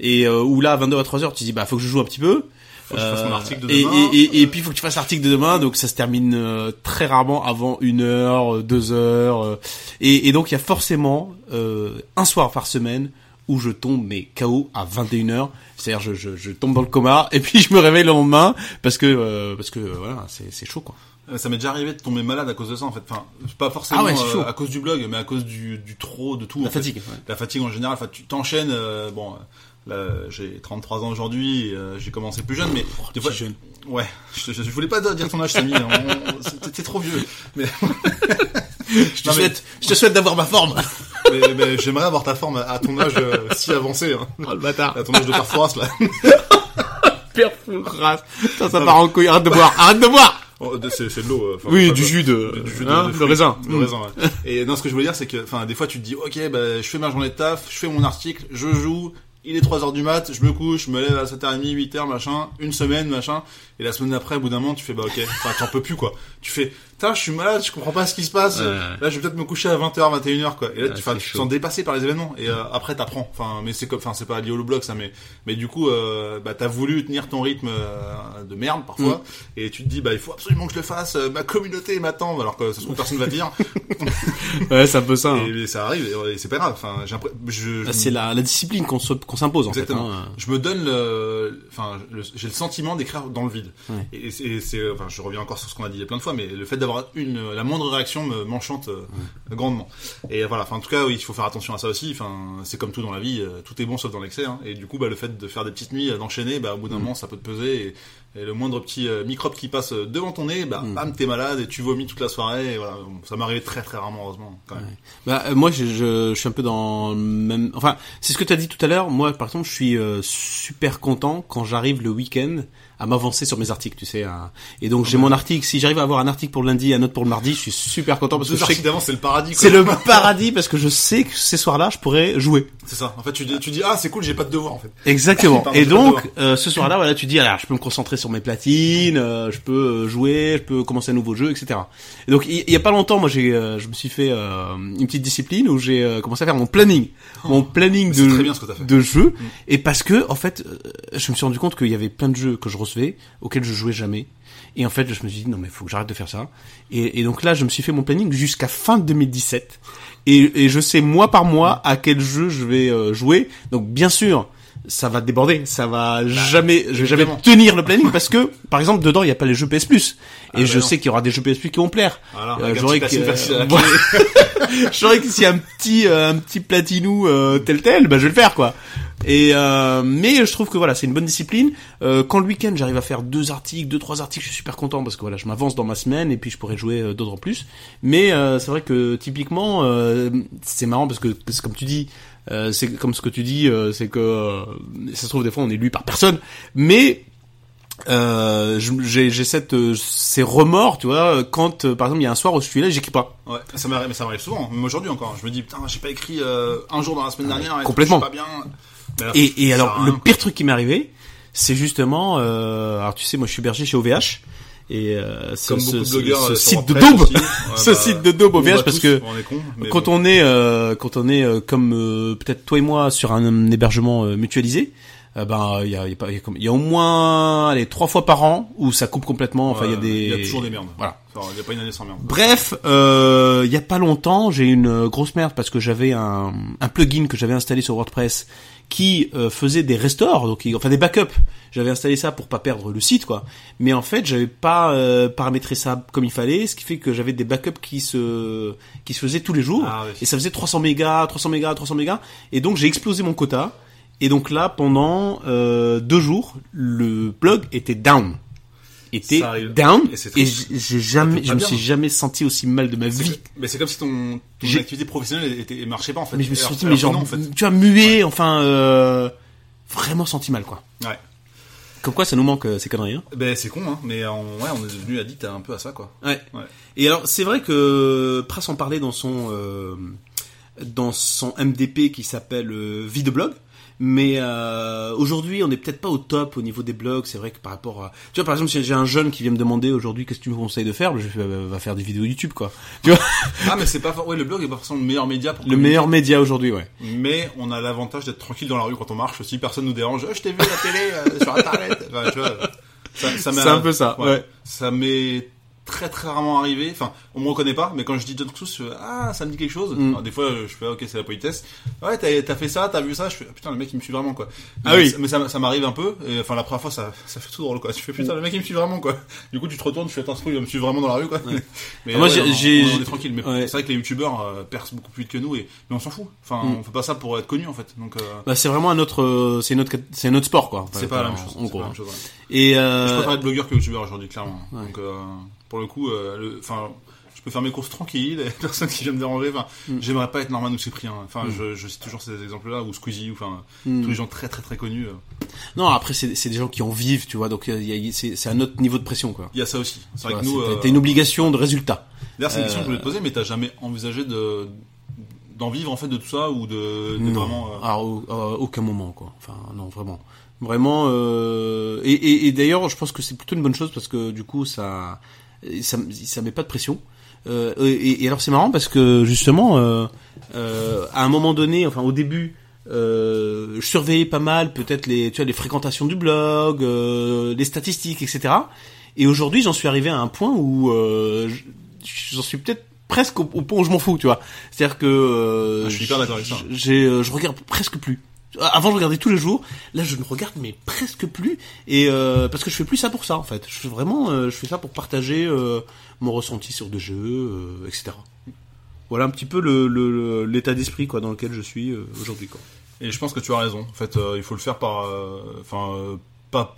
et euh, où là, à 22, 23 heures, tu dis, bah, faut que je joue un petit peu. Faut que je fasse mon article de et, demain. Et, et, et puis, il faut que tu fasses l'article de demain, donc ça se termine très rarement avant une heure, deux heures, et, et donc il y a forcément euh, un soir par semaine où je tombe mais KO à 21 heures, c'est-à-dire je, je, je tombe dans le coma et puis je me réveille le lendemain parce que euh, parce que euh, voilà c'est c'est chaud quoi. Euh, Ça m'est déjà arrivé de tomber malade à cause de ça en fait. Enfin, pas forcément Ah ouais, euh, à cause du blog, mais à cause du, du trop, de tout. La en fait. fatigue, ouais. La fatigue en général. Enfin, tu t'enchaînes. euh, bon, là, j'ai 33 ans aujourd'hui. euh, j'ai commencé plus jeune, mais des fois. jeune. Ouais. Je, je, je voulais pas dire ton âge, Samy. hein, T'es trop vieux. Mais, Je te souhaite, je te souhaite d'avoir ma forme. Mais- mais j'aimerais avoir ta forme à ton âge euh, si avancé. Hein. Oh le bâtard. À ton âge de perforas là. Père full race. Ça, ça part en couille. Arrête de boire. Arrête de boire. Oh, c'est c'est de l'eau. euh, Oui, du jus de, du jus de, hein, de fruits. raisin. Ouais. Et non, ce que je voulais dire, c'est que, enfin, des fois, tu te dis, ok, bah, je fais ma journée de taf, je fais mon article, je joue, il est 3 heures du mat, je me couche, je me lève à 7h30, 8h, machin, une semaine, machin, et la semaine d'après, au bout d'un moment, tu fais, bah, ok, enfin, t'en peux plus, quoi. Tu fais, putain, je suis malade, je comprends pas ce qui se passe, Ouais. là, je vais peut-être me coucher à 20h, 21h, quoi. Et là, Ouais, tu, tu te sens dépassé par les événements, et euh, après, t'apprends. Enfin, mais c'est comme, enfin, c'est pas lié au blog, ça, mais, mais du coup, euh, bah, t'as voulu tenir ton rythme euh, de merde, parfois, Mm. et tu te dis, bah, il faut absolument que je le fasse, euh, ma communauté m'attend, alors que ça se trouve, personne va te dire. Ouais, c'est un peu ça. hein. Et, et ça arrive, et, et c'est pas grave. Enfin, je, je, Ah, C'est la, la discipline qu'on se- qu'on s'impose en fait. hein. Je me donne le, enfin, j'ai le sentiment d'écrire dans le vide. Ouais. Et, c'est- et c'est, enfin, je reviens encore sur ce qu'on a dit plein de fois, mais le fait d'avoir une, la moindre réaction me m'enchante euh, grandement. Et voilà. Enfin, en tout cas, oui, il faut faire attention à ça aussi. Enfin, c'est comme tout dans la vie, euh, tout est bon sauf dans l'excès. Hein. Et du coup, bah, le fait de faire des petites nuits, euh, d'enchaîner, bah, au bout d'un moment, ça peut te peser. Et, et le moindre petit microbe qui passe devant ton nez, bah, bam, t'es malade et tu vomis toute la soirée. Et voilà. Ça arrivé très très rarement, heureusement. Quand même. Bah, euh, moi, je, je, je suis un peu dans le même. Enfin, c'est ce que tu as dit tout à l'heure. Moi, par exemple, je suis euh, super content quand j'arrive le week-end à m'avancer sur mes articles, tu sais. à- Et donc, j'ai mon article. Si j'arrive à avoir un article pour le lundi, un autre pour le mardi, je suis super content parce que je sais que c'est le paradis. quoi. c'est le paradis parce que je sais que ces soirs-là, je pourrais jouer. C'est ça. En fait, tu dis, tu dis ah c'est cool, j'ai pas de devoir en fait. Exactement. Pardon, Et donc, euh, ce soir-là, voilà, tu dis, alors, je peux me concentrer sur mes platines, euh, je peux euh, jouer, je peux commencer un nouveau jeu, etc. Et donc, il y, a pas longtemps, moi, j'ai, euh, je me suis fait euh, une petite discipline où j'ai euh, commencé à faire mon planning, mon planning de très bien ce que t'as fait. de jeux. Et parce que, en fait, je me suis rendu compte qu'il y avait plein de jeux que je auxquels je jouais jamais. Et en fait, je me suis dit non mais faut que j'arrête de faire ça. Et, et donc là, je me suis fait mon planning jusqu'à fin 2017. Et, et je sais mois par mois à quel jeu je vais euh, jouer. Donc bien sûr, ça va déborder, ça va jamais, je vais jamais Bah, tenir le planning parce que, par exemple, dedans il y a pas les jeux PS Plus. Et Ah, je bah non. sais qu'il y aura des jeux PS Plus qui vont plaire. Voilà, Euh, j'aurais que- j'aurais que s'il y a un petit euh, un petit platinou euh, tel tel, bah je vais le faire quoi. Et euh, mais je trouve que voilà, c'est une bonne discipline. Euh, quand le week-end j'arrive à faire deux articles, deux trois articles, je suis super content parce que voilà, je m'avance dans ma semaine et puis je pourrais jouer euh, d'autres en plus. Mais euh, c'est vrai que typiquement, euh, c'est marrant parce que comme tu dis. Euh, c'est comme ce que tu dis, euh, c'est que euh, ça se trouve des fois on est lu par personne, mais euh, j'ai cette euh, ces remords, tu vois, quand par exemple il y a un soir où je suis là, j'écris pas. Ouais, ça m'arrive, mais ça m'arrive souvent, même aujourd'hui encore. Je me dis putain, j'ai pas écrit euh, un jour dans la semaine dernière. et complètement. Je suis pas bien. Et, et alors, le rien, pire truc qui m'est arrivé, c'est justement, euh, alors tu sais, moi je suis berger chez OVH, et euh, ce, Comme ce- beaucoup de ce- blogueurs, ce euh, site de daube. Ouais, ce bah, site de daube OVH, va parce tous, que on mais quand bon. on est, euh, quand on est euh, comme euh, peut-être toi et moi sur un, hébergement euh, mutualisé, euh, ben il y a, y a y a y au moins allez trois fois par an où ça coupe complètement. Enfin il y a des, il y a toujours des merdes. Voilà. Il y a pas une année sans merde. Bref, euh, il y a pas longtemps, j'ai eu une euh, grosse merde parce que j'avais un, un plugin que j'avais installé sur WordPress qui euh, faisait des restores, donc enfin des backups. J'avais installé ça pour pas perdre le site, quoi. Mais en fait, j'avais pas euh, paramétré ça comme il fallait, ce qui fait que j'avais des backups qui se qui se faisaient tous les jours Ah oui. et ça faisait 300 mégas, 300 mégas, 300 mégas. Et donc j'ai explosé mon quota. Et donc là, pendant euh, deux jours, le blog était down. Était down. Et Et j'ai jamais, je me suis jamais senti aussi mal de ma vie. Mais c'est comme si ton, ton activité professionnelle était, marchait pas en fait. Mais je me suis Alors- senti, alors mais genre, non, en fait. tu vois, muet, enfin, euh, vraiment senti mal, quoi. Ouais. Comme quoi, ça nous manque euh, ces conneries. Hein. Ben c'est con, hein. Mais on, ouais, on est devenu addict un peu à ça, quoi. Ouais. Ouais. Et alors, c'est vrai que Pras en parlait dans son euh, dans son MDP qui s'appelle euh, Vie de blog. Mais euh, aujourd'hui, on n'est peut-être pas au top au niveau des blogs. C'est vrai que par rapport à, tu vois, par exemple, si j'ai un jeune qui vient me demander aujourd'hui qu'est-ce que tu me conseilles de faire, je fais, bah, va faire des vidéos YouTube, quoi. Tu vois, Ah, mais c'est pas, ouais, le blog est pas forcément le meilleur média pour le communiquer. meilleur média aujourd'hui, ouais. Mais on a l'avantage d'être tranquille dans la rue quand on marche aussi. Personne nous dérange. Oh, je t'ai vu à la télé, euh, sur internet. Enfin, tu vois. Ça, ça C'est un peu ça, ouais. Ça m'est très très rarement arrivé. Enfin, on me reconnaît pas, mais quand je dis John Crusoe, je fais, ah, ça me dit quelque chose. Mm. Alors, des fois, je fais, ok, c'est la politesse. Ouais, t'as t'as fait ça, t'as vu ça. Je fais, ah, putain, le mec il me suit vraiment quoi. Ah mais, oui. Mais ça, ça m'arrive un peu. Et, enfin, la première fois, ça, ça fait tout drôle quoi. Tu fais, putain, le mec il me suit vraiment quoi. Du coup, tu te retournes, tu fais, attends, ce truc, il me suit vraiment dans la rue quoi. mais Ah, moi, ouais, j'ai- on- j'ai- on, est tranquille. Mais ouais. c'est vrai que les youtubeurs euh, percent beaucoup plus vite que nous, et mais on s'en fout. Enfin, Mm. on fait pas ça pour être connu en fait. Donc, euh, Bah, c'est vraiment un autre, euh, c'est cat- c'est un autre sport, quoi. c'est pas la même chose. En gros. Et Je euh, préfère être blogueur que youtubeur aujourd'hui, clairement. Donc, euh, pour le coup, euh, enfin, je peux faire mes courses tranquilles, personne qui vient me déranger. Enfin, Mm. j'aimerais pas être Norman ou Cyprien. Enfin, Mm. je, je cite toujours ces exemples-là, ou Squeezie, ou enfin, hmm. tous les gens très très très connus. euh. non, après c'est, des gens qui en vivent, tu vois. Donc c'est, un autre niveau de pression, quoi. Il y a ça aussi. C'est vrai que nous, euh, t'as une obligation de résultat. d'ailleurs, c'est une question que je voulais te poser, mais t'as jamais envisagé de d'en vivre en fait de tout ça ou de, de Non. vraiment. euh, au- à aucun moment, quoi. Enfin, non, vraiment. Vraiment. Euh... Et, et, et d'ailleurs, je pense que c'est plutôt une bonne chose parce que du coup, ça, ça, ça met pas de pression. Euh, et, et alors, c'est marrant parce que justement, euh, euh, à un moment donné, enfin, au début. Je surveillais pas mal peut-être les tu vois les fréquentations du blog les statistiques etc et aujourd'hui j'en suis arrivé à un point où j'en suis peut-être presque au, au point où je m'en fous tu vois c'est à dire que Ah, je suis hyper d'accord avec ça. j'ai je regarde presque plus avant je regardais tous les jours. Là je ne regarde mais presque plus. Et euh, parce que je fais plus ça pour ça en fait. Je fais vraiment euh, je fais ça pour partager euh, mon ressenti sur des jeux euh, etc voilà un petit peu le le- l'état d'esprit quoi dans lequel je suis euh, aujourd'hui Et je pense que tu as raison. En fait, euh, il faut le faire par, euh, enfin, euh, pas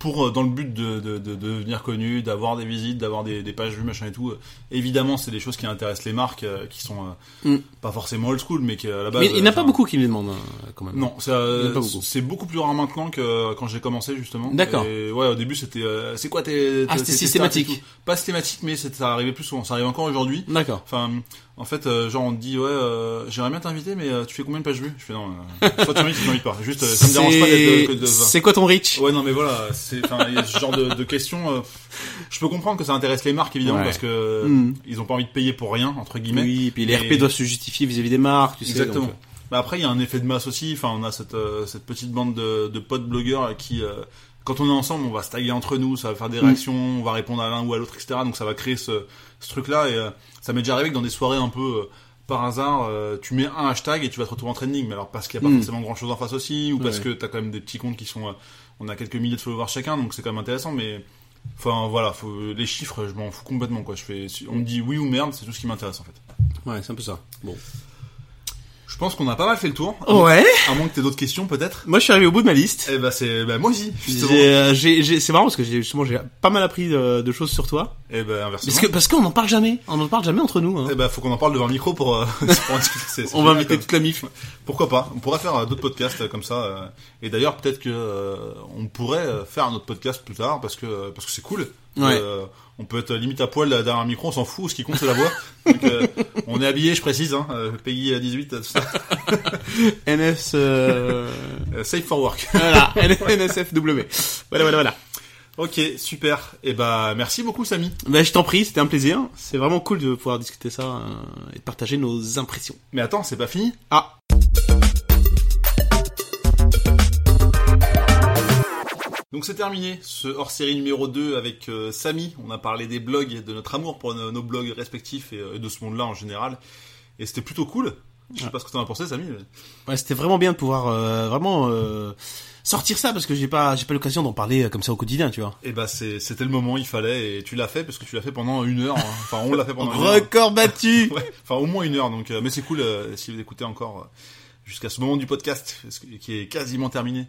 pour euh, dans le but de, de, de, de devenir connu, d'avoir des visites, d'avoir des, des pages vues, machin et tout. Euh, Évidemment, c'est des choses qui intéressent les marques, euh, qui sont euh, Mm. pas forcément old school, mais qui à la base. mais il n'y en a euh, pas beaucoup qui me les demandent hein, quand même Non, c'est euh, beaucoup. c'est beaucoup plus rare maintenant que quand j'ai commencé justement. D'accord. Et ouais, au début c'était, euh, c'est quoi tes, Ah, c'était tes systématique. Pas systématique, mais ça arrivait plus souvent. Ça arrive encore aujourd'hui. d'accord Enfin, en fait, euh, genre on te dit ouais, euh, j'aimerais bien t'inviter, mais euh, tu fais combien de pages vues? Je fais non, euh, soit tu m'invites, soit tu m'invites pas. Juste, euh, ça me dérange pas d'être de, de, c'est quoi ton reach? Ouais, non, mais voilà, c'est, ce genre de, de questions. euh, je peux comprendre que ça intéresse les marques évidemment Ouais. parce que Mm. ils ont pas envie de payer pour rien entre guillemets. oui et puis les RP doivent se justifier vis-à-vis des marques tu sais Exactement. Mais après, il y a un effet de masse aussi. Enfin, on a cette, euh, cette petite bande de, de potes blogueurs qui, euh, quand on est ensemble, on va se taguer entre nous, ça va faire des Mm. réactions, on va répondre à l'un ou à l'autre, etc. Donc ça va créer ce, ce truc-là. Et euh, ça m'est déjà arrivé que dans des soirées un peu euh, par hasard, euh, tu mets un hashtag et tu vas te retrouver en trending. Mais alors parce qu'il n'y a pas Mm. forcément grand-chose en face aussi, ou parce Ouais. que t'as quand même des petits comptes qui sont... on a quelques milliers de followers chacun, donc c'est quand même intéressant. Mais enfin voilà, faut, les chiffres, je m'en fous complètement. Quoi. Je fais, on me dit oui ou merde, c'est tout ce qui m'intéresse en fait. ouais. c'est un peu ça bon pense qu'on a pas mal fait le tour. ouais À moins que t'aies d'autres questions peut-être. moi je suis arrivé au bout de ma liste Eh ben c'est ben moi aussi justement. J'ai, euh, j'ai, j'ai- c'est marrant parce que j'ai justement j'ai pas mal appris de, de choses sur toi. Eh ben inversement. Parce que parce qu'on en parle jamais, on en parle jamais entre nous. Hein. Eh ben faut qu'on en parle devant le micro pour, euh, pour en discuter. C'est- c'est on va génial, inviter toute la mif. Pourquoi pas? On pourrait faire euh, d'autres podcasts euh, comme ça. euh, et d'ailleurs peut-être que euh, on pourrait euh, faire un autre podcast plus tard parce que parce que c'est cool. Ouais. Euh, on peut être limite à poil derrière un micro, on s'en fout. Ce qui compte c'est la voix. Donc, euh, on est habillé, je précise. Hein, euh, pays à 18, tout ça. NS euh... Euh, safe for work. voilà NSFW. Voilà voilà voilà. ok super. Et ben merci beaucoup Samy. Ben je t'en prie, c'était un plaisir. C'est vraiment cool de pouvoir discuter ça euh, et de partager nos impressions. Mais attends c'est pas fini. Ah Donc c'est terminé, ce hors-série numéro 2 avec euh, Samy. On a parlé des blogs, et de notre amour pour nos, nos blogs respectifs et euh, de ce monde-là en général. Et c'était plutôt cool. Je sais pas ce que t'en as pensé, Samy. mais- ouais c'était vraiment bien de pouvoir euh, vraiment euh, sortir ça parce que j'ai pas j'ai pas l'occasion d'en parler euh, comme ça au quotidien, tu vois. Et bah c'est- c'était le moment, il fallait, et tu l'as fait parce que tu l'as fait pendant une heure. hein. Enfin, on l'a fait pendant une heure. Record battu. Ouais, enfin au moins une heure. Donc, euh, mais c'est cool euh, si vous écoutez encore euh, jusqu'à ce moment du podcast qui est quasiment terminé.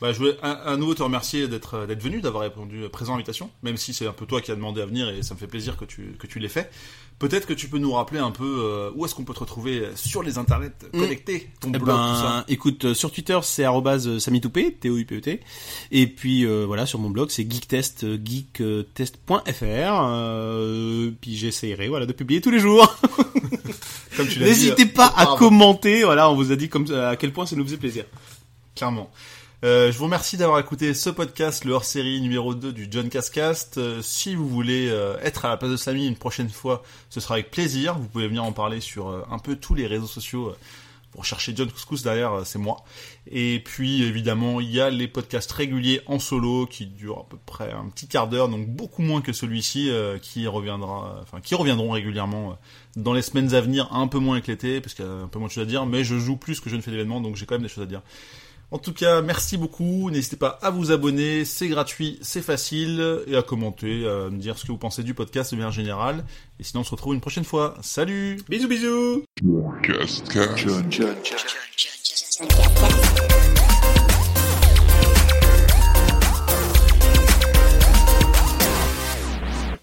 Bah, je voulais à, à nouveau te remercier d'être euh, venu, d'avoir répondu euh, présent à l'invitation, même si c'est un peu toi qui as demandé à venir et ça me fait plaisir que tu que tu l'aies fait. Peut-être que tu peux nous rappeler un peu euh, où est-ce qu'on peut te retrouver sur les internets connectés, ton Eh blog, tout ça. ben, écoute, euh, sur Twitter, c'est arrobase samitoupé, T-O-U-P-E-T. Et puis, euh, voilà, sur mon blog, c'est geektest, euh, geektest.fr. Euh, puis j'essaierai, voilà, de publier tous les jours. N'hésitez euh, pas à commenter, voilà, on vous a dit comme à quel point ça nous faisait plaisir. clairement. Euh, je vous remercie d'avoir écouté ce podcast, le hors-série numéro 2 du John Cascast. Euh, si vous voulez euh, être à la place de Samy une prochaine fois, ce sera avec plaisir. Vous pouvez venir en parler sur euh, un peu tous les réseaux sociaux. euh, Pour chercher John Couscous derrière, c'est moi. Et puis évidemment, il y a les podcasts réguliers en solo qui durent à peu près un petit quart d'heure, donc beaucoup moins que celui-ci, qui reviendra, enfin qui reviendront régulièrement dans les semaines à venir, un peu moins avec l'été, parce qu'il y a un peu moins de choses à dire, mais je joue plus que je ne fais d'événements, donc j'ai quand même des choses à dire. En tout cas, merci beaucoup. N'hésitez pas à vous abonner, c'est gratuit, c'est facile, et à commenter, à me dire ce que vous pensez du podcast de manière générale. Et sinon, on se retrouve une prochaine fois. Salut Bisous bisous